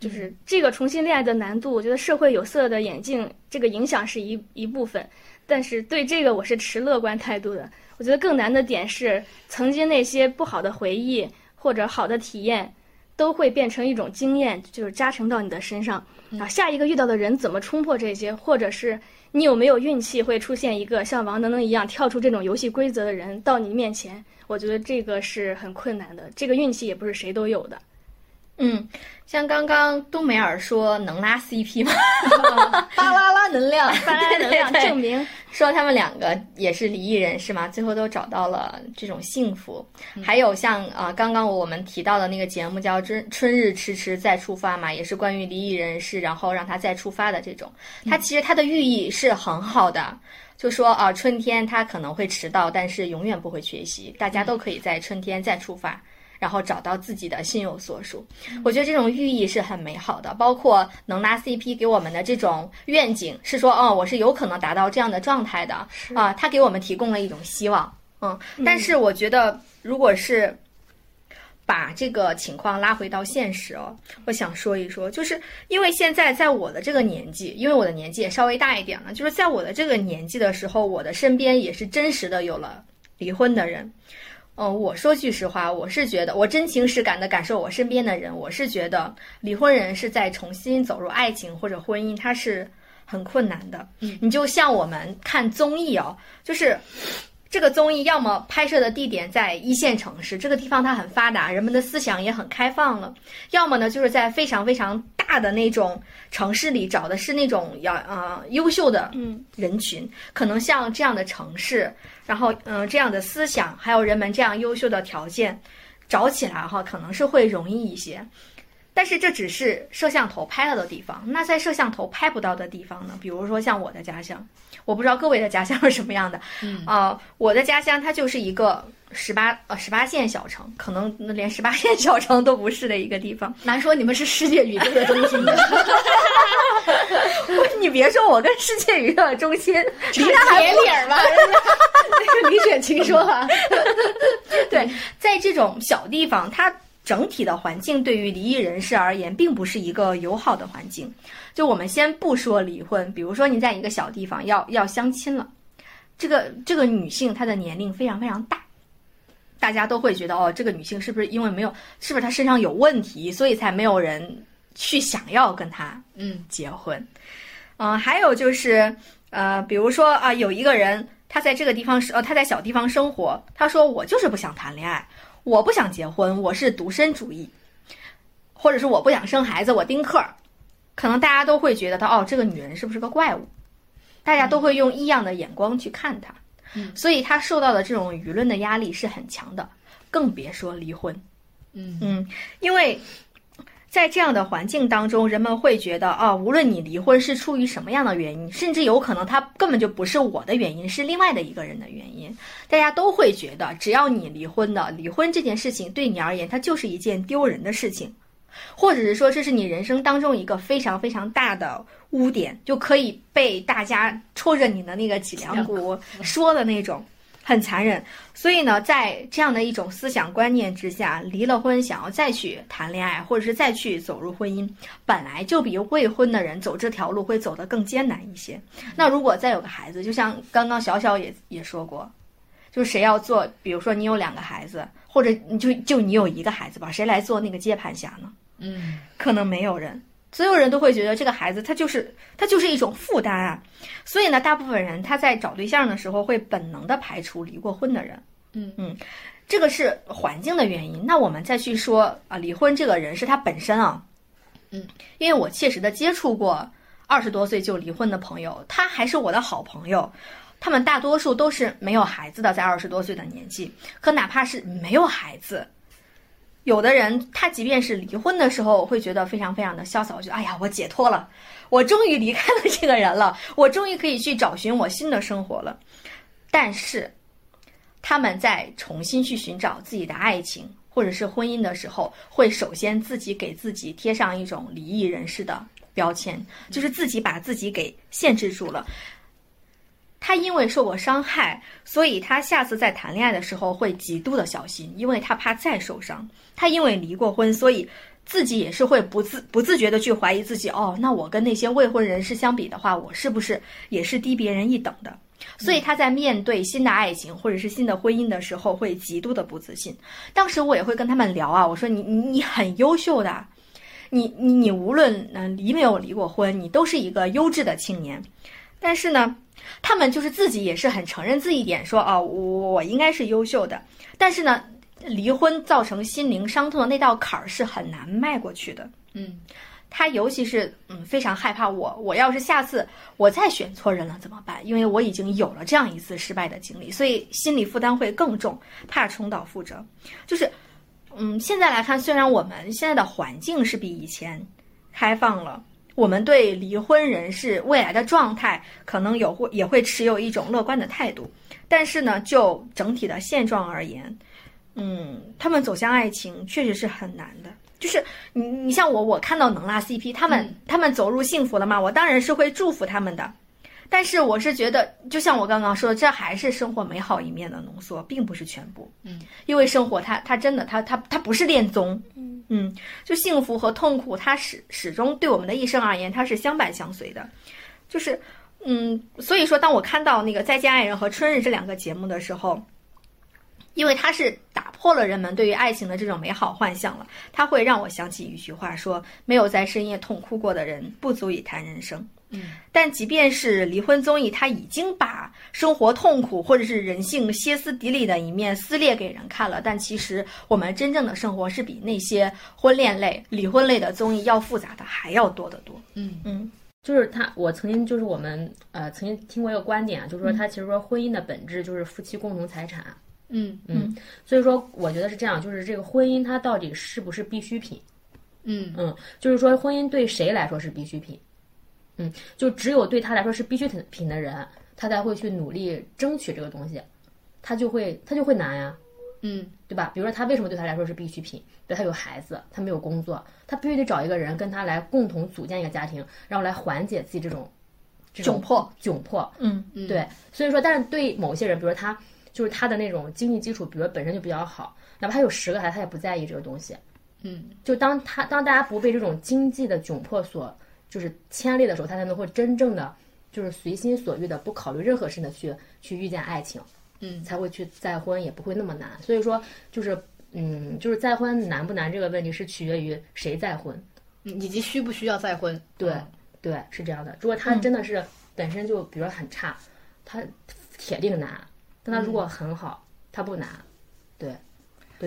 S4: 就是这个重新恋爱的难度，我觉得社会有色的眼镜这个影响是一一部分，但是对这个我是持乐观态度的。我觉得更难的点是，曾经那些不好的回忆或者好的体验，都会变成一种经验，就是加成到你的身上。啊，下一个遇到的人怎么冲破这些，或者是你有没有运气会出现一个像王能能一样跳出这种游戏规则的人到你面前？我觉得这个是很困难的，这个运气也不是谁都有的。
S1: 嗯，像刚刚冬梅尔说能拉 CP 吗？*laughs*
S2: 巴啦啦能量，*laughs*
S4: 巴啦啦能量证明
S1: 说他们两个也是离异人是吗？最后都找到了这种幸福。还有像啊，刚刚我们提到的那个节目叫《春春日迟迟再出发》嘛，也是关于离异人士，然后让他再出发的这种。它其实它的寓意是很好的，就说啊，春天他可能会迟到，但是永远不会缺席，大家都可以在春天再出发。然后找到自己的心有所属，我觉得这种寓意是很美好的。包括能拉 CP 给我们的这种愿景，是说哦，我是有可能达到这样的状态的啊，他给我们提供了一种希望。嗯，但是我觉得，如果是把这个情况拉回到现实哦，我想说一说，就是因为现在在我的这个年纪，因为我的年纪也稍微大一点了，就是在我的这个年纪的时候，我的身边也是真实的有了离婚的人。嗯，我说句实话，我是觉得，我真情实感的感受我身边的人，我是觉得离婚人是在重新走入爱情或者婚姻，他是很困难的。
S2: 嗯，
S1: 你就像我们看综艺哦，就是这个综艺要么拍摄的地点在一线城市，这个地方它很发达，人们的思想也很开放了；要么呢，就是在非常非常大的那种城市里，找的是那种要啊优秀的
S4: 嗯
S1: 人群，可能像这样的城市。然后，嗯，这样的思想，还有人们这样优秀的条件，找起来哈，可能是会容易一些。但是这只是摄像头拍到的地方，那在摄像头拍不到的地方呢？比如说像我的家乡，我不知道各位的家乡是什么样的。
S2: 嗯
S1: 啊、我的家乡它就是一个十八呃十八线小城，可能连十八线小城都不是的一个地方。
S2: 难说你们是世界宇宙的中心的，*laughs*
S1: 你别说我跟世界娱乐中心 *laughs* 离得还
S2: 铁脸儿吧？那个李雪琴说啊，*laughs*
S1: 对，在这种小地方，它整体的环境对于离异人士而言，并不是一个友好的环境。就我们先不说离婚，比如说你在一个小地方要要相亲了，这个这个女性她的年龄非常非常大，大家都会觉得哦，这个女性是不是因为没有，是不是她身上有问题，所以才没有人去想要跟她
S2: 嗯
S1: 结婚。嗯、还有就是呃，比如说啊、有一个人他在这个地方是呃他在小地方生活，他说我就是不想谈恋爱，我不想结婚，我是独身主义，或者是我不想生孩子，我丁克儿，可能大家都会觉得他哦，这个女人是不是个怪物？大家都会用异样的眼光去看她，
S2: 嗯
S1: 所以她受到的这种舆论的压力是很强的，更别说离婚。
S2: 嗯
S1: 嗯，因为在这样的环境当中，人们会觉得啊，无论你离婚是出于什么样的原因，甚至有可能他根本就不是我的原因，是另外的一个人的原因，大家都会觉得，只要你离婚的，离婚这件事情对你而言，它就是一件丢人的事情，或者是说这是你人生当中一个非常非常大的污点，就可以被大家戳着你的那个脊梁骨说的那种。很残忍，所以呢，在这样的一种思想观念之下，离了婚想要再去谈恋爱，或者是再去走入婚姻，本来就比未婚的人走这条路会走得更艰难一些。那如果再有个孩子，就像刚刚小小也也说过，就是谁要做，比如说你有两个孩子，或者你就就你有一个孩子吧，谁来做那个接盘侠呢？
S2: 嗯，
S1: 可能没有人。所有人都会觉得这个孩子他就是他就是一种负担啊，所以呢，大部分人他在找对象的时候会本能的排除离过婚的人。
S2: 嗯
S1: 嗯，这个是环境的原因。那我们再去说啊，离婚这个人是他本身啊，
S2: 嗯，
S1: 因为我切实的接触过二十多岁就离婚的朋友，他还是我的好朋友，他们大多数都是没有孩子的，在二十多岁的年纪，可哪怕是没有孩子。有的人，他即便是离婚的时候，会觉得非常非常的潇洒，我觉得哎呀，我解脱了，我终于离开了这个人了，*laughs* 我终于可以去找寻我新的生活了。但是，他们在重新去寻找自己的爱情或者是婚姻的时候，会首先自己给自己贴上一种离异人士的标签，就是自己把自己给限制住了。他因为受过伤害，所以他下次在谈恋爱的时候会极度的小心，因为他怕再受伤。他因为离过婚，所以自己也是会不自 *laughs* 不自觉的去怀疑自己。哦，那我跟那些未婚人士相比的话，我是不是也是低别人一等的？所以他在面对新的爱情或者是新的婚姻的时候，会极度的不自信。当时我也会跟他们聊啊，我说你你你很优秀的，你你你无论嗯离没有离过婚，你都是一个优质的青年。但是呢，他们就是自己也是很承认自己一点，说哦，我我应该是优秀的。但是呢。离婚造成心灵伤痛的那道坎儿是很难迈过去的。
S2: 嗯，
S1: 他尤其是嗯非常害怕我，我要是下次我再选错人了怎么办？因为我已经有了这样一次失败的经历，所以心理负担会更重，怕重蹈覆辙。就是嗯，现在来看，虽然我们现在的环境是比以前开放了，我们对离婚人士未来的状态可能有会也会持有一种乐观的态度，但是呢，就整体的现状而言。嗯，他们走向爱情确实是很难的。就是你，你像我，我看到能拉 CP，他们他们走入幸福了嘛？我当然是会祝福他们的。但是我是觉得，就像我刚刚说的，这还是生活美好一面的浓缩，并不是全部。
S2: 嗯，
S1: 因为生活它它真的它它它不是恋综。
S4: 嗯
S1: 嗯，就幸福和痛苦，它始始终对我们的一生而言，它是相伴相随的。就是嗯，所以说，当我看到那个《再见爱人》和《春日》这两个节目的时候。因为它是打破了人们对于爱情的这种美好幻想了，它会让我想起一句话，说没有在深夜痛哭过的人不足以谈人生。
S2: 嗯，
S1: 但即便是离婚综艺，它已经把生活痛苦或者是人性歇斯底里的一面撕裂给人看了，但其实我们真正的生活是比那些婚恋类、离婚类的综艺要复杂的还要多得多。
S2: 嗯
S1: 嗯，
S3: 就是他，我曾经就是我们呃曾经听过一个观点啊，就是说他其实说婚姻的本质就是夫妻共同财产。
S2: 嗯
S3: 嗯，所以说我觉得是这样，就是这个婚姻它到底是不是必需品？
S2: 嗯
S3: 嗯，就是说婚姻对谁来说是必需品？嗯，就只有对他来说是必需品的人，他才会去努力争取这个东西，他就会他就会难呀，
S2: 嗯，
S3: 对吧？比如说他为什么对他来说是必需品？比如他有孩子，他没有工作，他必须得找一个人跟他来共同组建一个家庭，然后来缓解自己这种
S1: 窘迫，
S3: 窘迫。
S1: 嗯
S2: 嗯
S3: 对，所以说，但是对某些人，比如说他。就是他的那种经济基础，比如本身就比较好，哪怕他有十个孩子，他也不在意这个东西。
S2: 嗯，
S3: 就当他当大家不被这种经济的窘迫所就是牵累的时候，他才能够真正的就是随心所欲的，不考虑任何事的去去遇见爱情。
S2: 嗯，
S3: 才会去再婚，也不会那么难。所以说，就是嗯，就是再婚难不难这个问题是取决于谁再婚，
S2: 以及需不需要再婚。
S3: 对对，是这样的。如果他真的是本身就比如说很差，他铁定难。但他如果很好，他不难，对，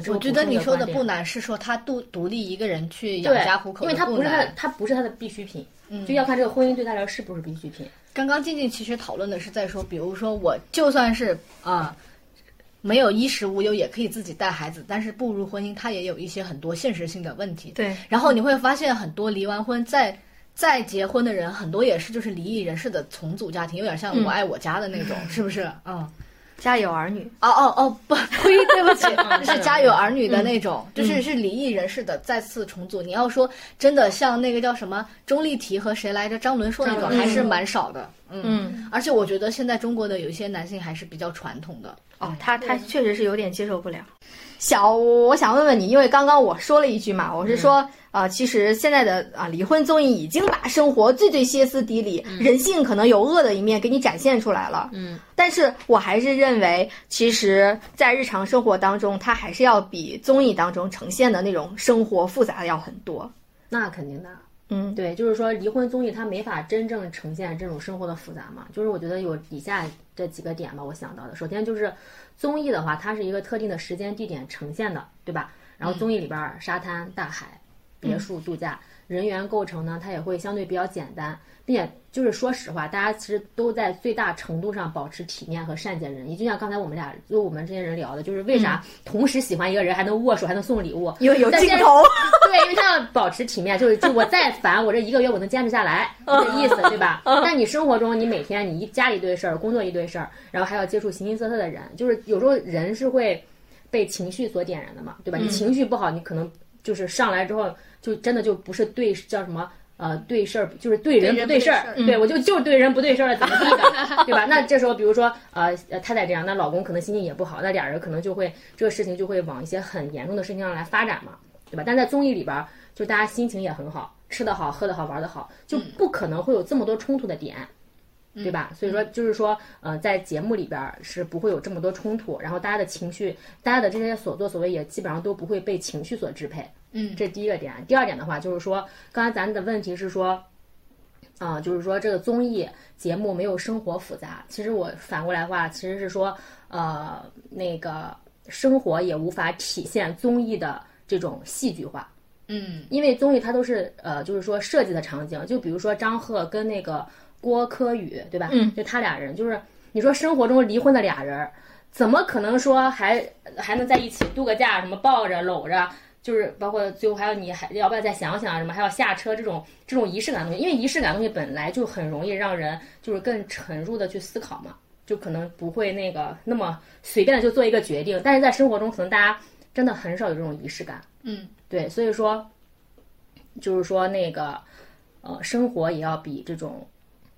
S3: 对。
S2: 我觉得你说的不
S3: 难
S2: 难是说他独独立一个人去养家糊口，
S3: 因为他不是
S2: 他，
S3: 他不是他的必需品，
S2: 嗯，
S3: 就要看这个婚姻对他来说是不是必需品。
S2: 刚刚静静其实讨论的是在说，比如说我就算是啊，没有衣食无忧，也可以自己带孩子，但是步入婚姻，他也有一些很多现实性的问题。
S1: 对，
S2: 然后你会发现很多离完婚再再结婚的人，很多也是就是离异人士的重组家庭，有点像我爱我家的那种，是不是？嗯。
S1: 家有儿女，
S2: 哦哦哦，不，*laughs* 呸，对不起，*laughs* 是家有儿女的那种，就是是离异人士的再次重组。你要说真的，像那个叫什么钟丽缇和谁来着，张伦硕那种，还是蛮少的。嗯，而且我觉得现在中国的有一些男性还是比较传统的。
S1: 哦，他他确实是有点接受不了。小，我想问问你，因为刚刚我说了一句嘛，我是说，呃，其实现在的啊离婚综艺已经把生活最最歇斯底里、人性可能有恶的一面给你展现出来了。
S3: 嗯，
S1: 但是我还是认为，其实，在日常生活当中，它还是要比综艺当中呈现的那种生活复杂的要很多。
S3: 那肯定的。
S1: 嗯，
S3: 对，就是说离婚综艺它没法真正呈现这种生活的复杂嘛。就是我觉得有以下这几个点吧，我想到的。首先就是综艺的话，它是一个特定的时间地点呈现的，对吧？然后综艺里边沙滩、大海、别墅、度假，人员构成呢，它也会相对比较简单，并且就是说实话，大家其实都在最大程度上保持体面和善解人意。就像刚才我们俩就我们这些人聊的，就是为啥同时喜欢一个人还能握手还能送礼物，
S1: 因为有镜头。*laughs*
S3: 对，因为他要保持体面，就是就我再烦，我这一个月我能坚持下来，这意思对吧？但你生活中你每天你一家里一堆事儿，工作一堆事儿，然后还要接触形形色色的人，就是有时候人是会被情绪所点燃的嘛，对吧？你情绪不好，你可能就是上来之后就真的就不是对叫什么。呃，对事儿就是对人不对事儿，对我就就是对人不对事儿了，怎么地的，*laughs* 对吧？那这时候，比如说呃，太太这样，那老公可能心情也不好，那俩人可能就会这个事情就会往一些很严重的事情上来发展嘛，对吧？但在综艺里边，就大家心情也很好，吃得好，喝得好，玩得好，就不可能会有这么多冲突的点，对吧？所以说，就是说，呃，在节目里边是不会有这么多冲突，然后大家的情绪，大家的这些所作所为也基本上都不会被情绪所支配。
S2: 嗯，
S3: 这是第一个点。第二点的话，就是说，刚才咱的问题是说，啊，就是说这个综艺节目没有生活复杂。其实我反过来话，其实是说，呃，那个生活也无法体现综艺的这种戏剧化。
S2: 嗯，
S3: 因为综艺它都是呃，就是说设计的场景，就比如说张赫跟那个郭柯宇，对吧？
S1: 嗯，
S3: 就他俩人，就是你说生活中离婚的俩人，怎么可能说还还能在一起度个假？什么抱着搂着？就是包括最后还有你还要不要再想想什么，还要下车这种这种仪式感东西，因为仪式感东西本来就很容易让人就是更沉入的去思考嘛，就可能不会那个那么随便的就做一个决定。但是在生活中，可能大家真的很少有这种仪式感。
S2: 嗯，
S3: 对，所以说就是说那个呃，生活也要比这种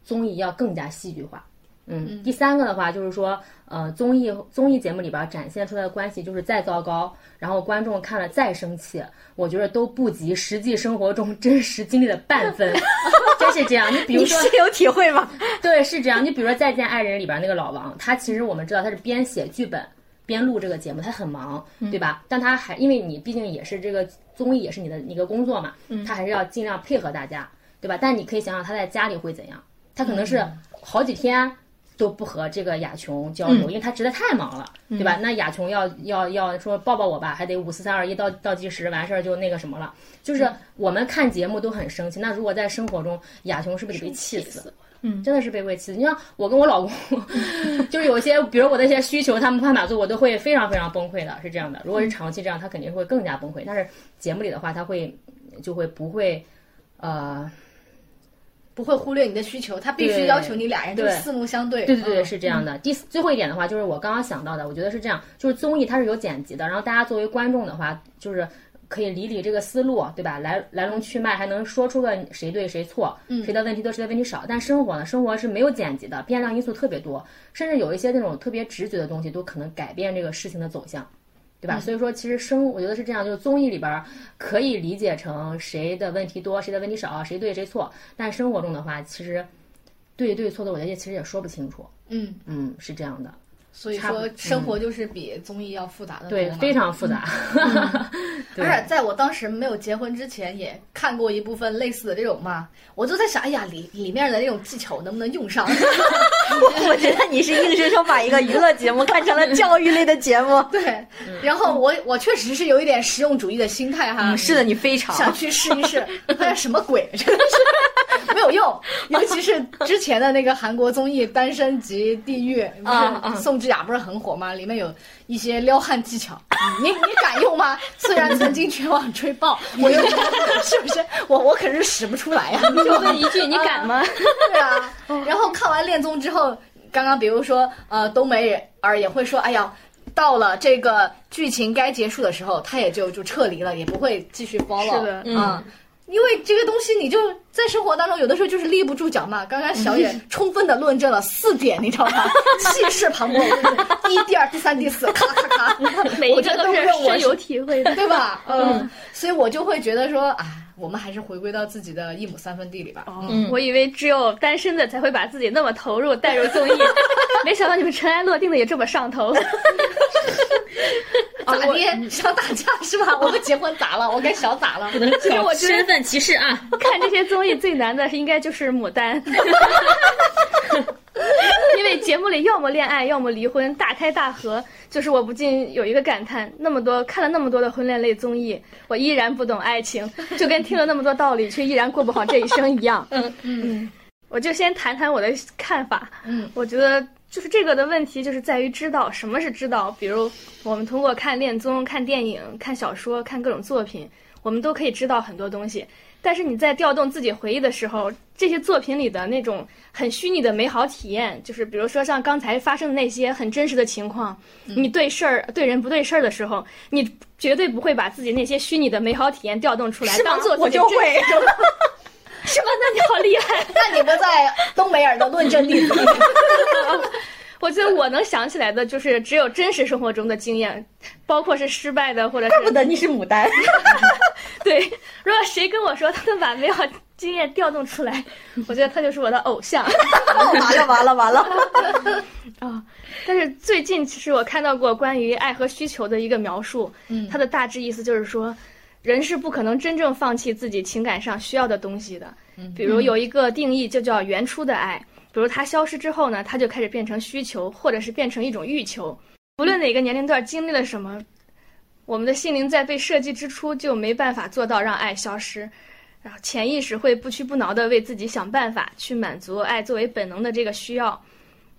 S3: 综艺要更加戏剧化。嗯，第三个的话就是说，呃，综艺综艺节目里边展现出来的关系就是再糟糕，然后观众看了再生气，我觉得都不及实际生活中真实经历的半分，*laughs* 真是这样。你比如说，
S1: 深有体会吗？*laughs*
S3: 对，是这样。你比如说《再见爱人》里边那个老王，他其实我们知道他是边写剧本边录这个节目，他很忙，对吧？但他还因为你毕竟也是这个综艺也是你的一个工作嘛，他还是要尽量配合大家，对吧？但你可以想想他在家里会怎样，他可能是好几天。都不和这个雅琼交流，因为他实在太忙了，对吧？那雅琼要要要说抱抱我吧，还得五四三二一倒倒计时，完事儿就那个什么了。就是我们看节目都很生气，那如果在生活中，雅琼是不是得被气死？
S1: 嗯，
S3: 真的是被会气死。你像我跟我老公，*laughs* 就是有些，比如我的一些需求，他们不满足，我都会非常非常崩溃的，是这样的。如果是长期这样，他肯定会更加崩溃。但是节目里的话，他会就会不会呃。
S2: 不会忽略你的需求，他必须要求你俩人就四目相对。
S3: 对对对，是这样的。第最后一点的话，就是我刚刚想到的，我觉得是这样，就是综艺它是有剪辑的，然后大家作为观众的话，就是可以理理这个思路，对吧？来来龙去脉，还能说出个谁对谁错，谁的问题多，谁的问题少。但生活呢，生活是没有剪辑的，变量因素特别多，甚至有一些那种特别直觉的东西，都可能改变这个事情的走向。对吧？所以说，其实生我觉得是这样，就是综艺里边可以理解成谁的问题多，谁的问题少，谁对谁错。但生活中的话，其实对对错的，我觉得其实也说不清楚。
S2: 嗯
S3: 嗯，是这样的。
S2: 所以说，生活就是比综艺要复杂的多。
S3: 对，非常复杂。*laughs*
S2: 而且在我当时没有结婚之前，也看过一部分类似的这种嘛，我就在想，哎呀，里里面的那种技巧能不能用上？*laughs*
S1: 我觉得你是硬生生把一个娱乐节目看成了教育类的节目。*laughs*
S2: 对，然后我我确实是有一点实用主义的心态哈。
S1: 是的，你非常
S2: 想去试一试，发现什么鬼？真的是。没有用。*laughs* 尤其是之前的那个韩国综艺《单身级地狱》，不是宋智雅不是很火吗？里面有一些撩汉技巧，*laughs* 你你敢用吗？虽然曾经全网吹爆，*laughs* 我用是不是我我可是使不出来呀、
S4: 就问一句，你敢吗？
S2: 对啊，然后看完恋综之后，刚刚比如说呃，东北儿也会说，哎呀。到了这个剧情该结束的时候，他也就就撤离了，也不会继续 follow。
S4: 是的
S2: 嗯，因为这个东西你就在生活当中有的时候就是立不住脚嘛。刚刚小野充分的论证了四点，你知道吗？*laughs* 气势磅礴，我跟你说第一、第二、第三、第四，咔咔咔，*laughs*
S4: 每一
S2: 我觉得
S4: 个都是
S2: 我
S4: 深有体会的。
S2: 对吧？*laughs* 嗯，所以我就会觉得说，啊，我们还是回归到自己的一亩三分地里吧。
S4: 哦，我以为只有单身的才会把自己那么投入带入综艺，没想到你们尘埃落定的也这么上头。
S2: 咋的？想打架是吧？我们结婚咋了？我跟小咋了？
S3: 不能搞
S4: 我
S3: 身份歧视啊！
S4: 看这些综艺最难的应该就是牡丹，*laughs* 因为节目里要么恋爱，要么离婚，大开大合。就是我不禁有一个感叹：那么多看了那么多的婚恋类综艺，我依然不懂爱情，就跟听了那么多道理，却依然过不好这一生一样。嗯嗯，我就先谈谈我的看法。
S2: 嗯，
S4: 我觉得就是这个的问题，就是在于知道什么是知道。比如我们通过看恋综、看电影、看小说、看各种作品，我们都可以知道很多东西。但是你在调动自己回忆的时候，这些作品里的那种很虚拟的美好体验，就是比如说像刚才发生的那些很真实的情况，你对事儿、对人不对事儿的时候，你绝对不会把自己那些虚拟的美好体验调动出来，当做
S1: 我就会。*laughs*
S4: 是吗？那你好厉害！*laughs*
S2: 那你不在东北尔的论证弟子？*laughs*
S4: 我觉得我能想起来的就是只有真实生活中的经验，包括是失败的或者是
S1: 怪不得你是牡丹。*laughs*
S4: 对。如果谁跟我说他能把美好经验调动出来，我觉得他就是我的偶像。
S1: 完了完了完了！
S4: 啊、*laughs* 但是最近其实我看到过关于爱和需求的一个描述，
S2: 嗯
S4: 它的大致意思就是说，人是不可能真正放弃自己情感上需要的东西的。比如有一个定义就叫原初的爱，比如它消失之后呢，它就开始变成需求，或者是变成一种欲求。不论哪个年龄段经历了什么，我们的心灵在被设计之初就没办法做到让爱消失。然后潜意识会不屈不挠地为自己想办法去满足爱作为本能的这个需要。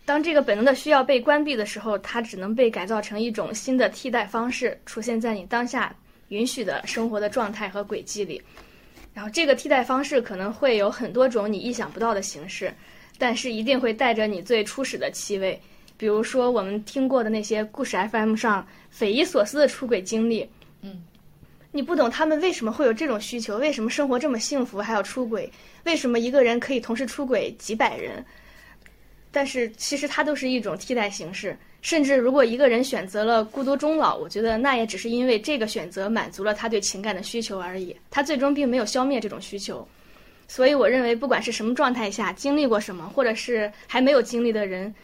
S4: 当这个本能的需要被关闭的时候，它只能被改造成一种新的替代方式，出现在你当下允许的生活的状态和轨迹里。然后这个替代方式可能会有很多种你意想不到的形式，但是一定会带着你最初始的气味。比如说我们听过的那些故事 FM 上匪夷所思的出轨经历，
S2: 嗯，
S4: 你不懂他们为什么会有这种需求，为什么生活这么幸福还要出轨，为什么一个人可以同时出轨几百人？但是其实它都是一种替代形式。甚至如果一个人选择了孤独终老，我觉得那也只是因为这个选择满足了他对情感的需求而已，他最终并没有消灭这种需求。所以我认为，不管是什么状态下经历过什么，或者是还没有经历的人，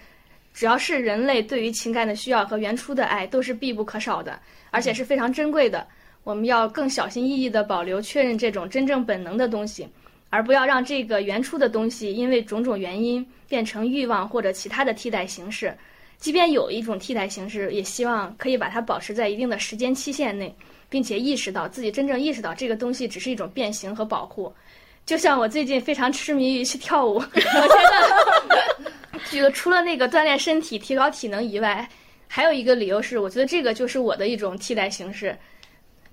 S4: 只要是人类对于情感的需要和原初的爱，都是必不可少的，而且是非常珍贵的。我们要更小心翼翼地保留、确认这种真正本能的东西，而不要让这个原初的东西因为种种原因变成欲望或者其他的替代形式。即便有一种替代形式，也希望可以把它保持在一定的时间期限内，并且意识到自己真正意识到这个东西只是一种变形和保护。就像我最近非常痴迷于去跳舞，*laughs* 我觉得，*laughs* 这个除了那个锻炼身体、提高体能以外，还有一个理由是，我觉得这个就是我的一种替代形式。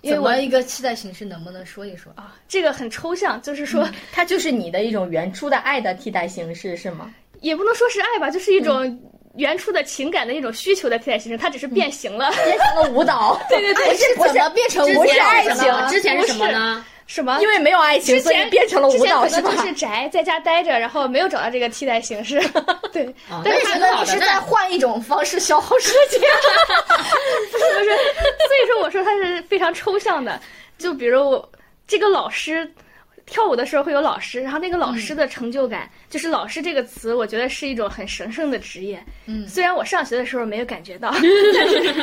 S4: 因为我
S2: 一个期待形式，能不能说一说？
S4: 啊，这个很抽象，就是说，
S1: 它就是你的一种原初的爱的替代形式，是吗？
S4: 也不能说是爱吧，就是一种原初的情感的一种需求的替代形式，它只是变形了。
S1: 变成了舞蹈，*laughs*
S4: 对对对，
S2: 爱是怎么变成
S3: 之
S2: 舞蹈
S3: 前是什
S2: 的？
S3: 之前是什么呢？
S4: 什么？
S1: 因为没有爱情，所以变成了舞蹈，是吧
S4: 之前可能？就是宅，在家待着，然后没有找到这个替代形式。*laughs* 对，
S3: 啊，
S4: 但是。
S2: 觉得你是在换一种方式消耗时间。*laughs*
S4: 不是不是，所以说我说他是非常抽象的。就比如我这个老师。跳舞的时候会有老师，然后那个老师的成就感，就是“老师”这个词，我觉得是一种很神圣的职业。
S2: 嗯
S4: 虽然我上学的时候没有感觉到，*laughs* 但是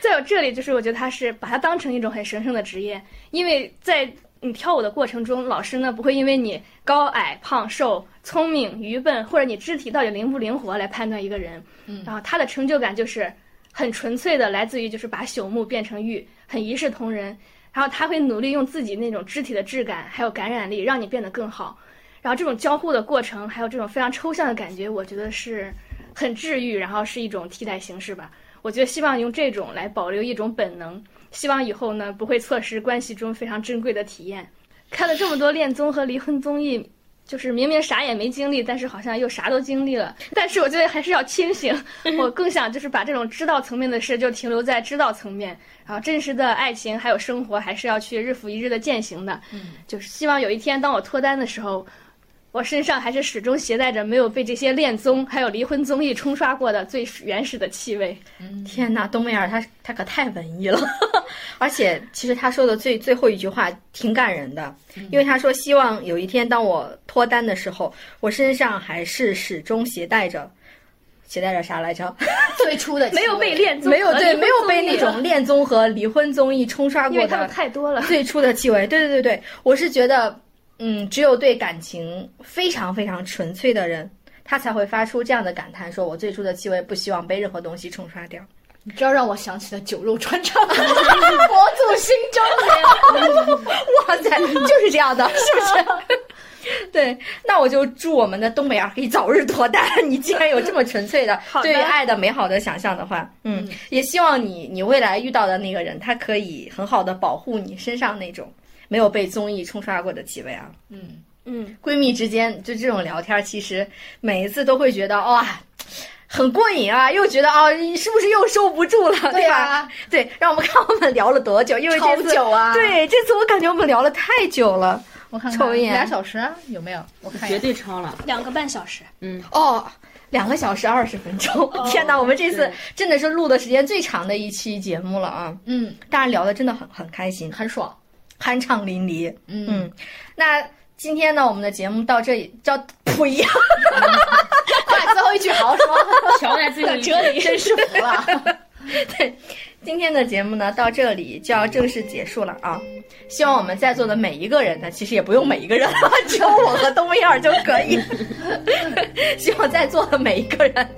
S4: 在我这里，就是我觉得他是把它当成一种很神圣的职业，因为在你跳舞的过程中，老师呢不会因为你高矮、胖瘦、聪明、愚笨，或者你肢体到底灵不灵活来判断一个人。
S2: 嗯
S4: 然后他的成就感就是很纯粹的，来自于就是把朽木变成玉，很一视同仁。然后他会努力用自己那种肢体的质感还有感染力，让你变得更好。然后这种交互的过程，还有这种非常抽象的感觉，我觉得是很治愈，然后是一种替代形式吧。我觉得希望用这种来保留一种本能，希望以后呢不会错失关系中非常珍贵的体验。看了这么多恋综和离婚综艺。就是明明啥也没经历，但是好像又啥都经历了。但是我觉得还是要清醒。*laughs* 我更想就是把这种知道层面的事就停留在知道层面，然后真实的爱情还有生活还是要去日复一日的践行的。
S2: 嗯，
S4: 就是希望有一天当我脱单的时候，我身上还是始终携带着没有被这些恋综还有离婚综艺冲刷过的最原始的气味。
S1: 天哪，冬梅尔她她可太文艺了。*laughs* 而且，其实她说的最最后一句话挺感人的，因为她说希望有一天当我脱单的时候，我身上还是始终携带着，携带着啥来着？*laughs*
S2: 最初的
S4: 没有被恋综
S1: 没有对，没有被那种恋综和离婚综艺冲刷过的
S4: 太多了。
S1: 最初的气味，对对对对，我是觉得，嗯，只有对感情非常非常纯粹的人，他才会发出这样的感叹：说我最初的气味不希望被任何东西冲刷掉。
S2: 你知道让我想起了酒肉穿肠，佛祖心中
S1: 人。哇塞，就是这样的，是不是？对，那我就祝我们的东北儿可以早日脱单。你既然有这么纯粹的 *laughs* 对于爱的美好的想象的话，嗯，也希望你你未来遇到的那个人，他可以很好的保护你身上那种没有被综艺冲刷过的几位啊。
S2: 嗯
S4: 嗯，
S1: 闺蜜之间就这种聊天，其实每一次都会觉得哇。很过瘾啊，又觉得啊，是不是又收不住了？对吧？对，让我们看我们聊了多久？因为这次
S2: 久啊，
S1: 对，这次我感觉我们聊了太久了。
S2: 我看
S1: 抽一眼，
S2: 俩小时有没有？我看
S3: 绝对超了，
S4: 两个半小时。
S3: 嗯，
S1: 哦，两个小时二十分钟。*laughs* 天哪，我们这次真的是录的时间最长的一期节目了啊！
S2: 嗯，
S1: 大家聊的真的很很开心，
S2: 很爽，
S1: 酣畅淋漓。
S2: 嗯，
S1: 那今天呢，我们的节目到这里，叫呸。*laughs*
S2: 快，最后一句好好说。*laughs*
S3: 瞧在自己 *laughs*
S2: 这里真是服了。
S1: 对，今天的节目呢到这里就要正式结束了啊！希望我们在座的每一个人呢，其实也不用每一个人了，只有我和东威尔就可以。*laughs* 希望在座的每一个人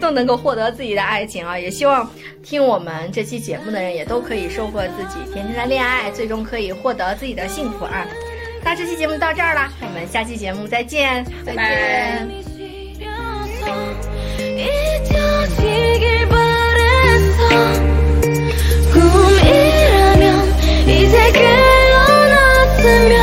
S1: 都能够获得自己的爱情啊！也希望听我们这期节目的人也都可以收获自己甜甜的恋爱，最终可以获得自己的幸福啊！那这期节目到这儿了，我们下期节目再见，
S2: 再见。 꿈이라면 이제 깨어났으면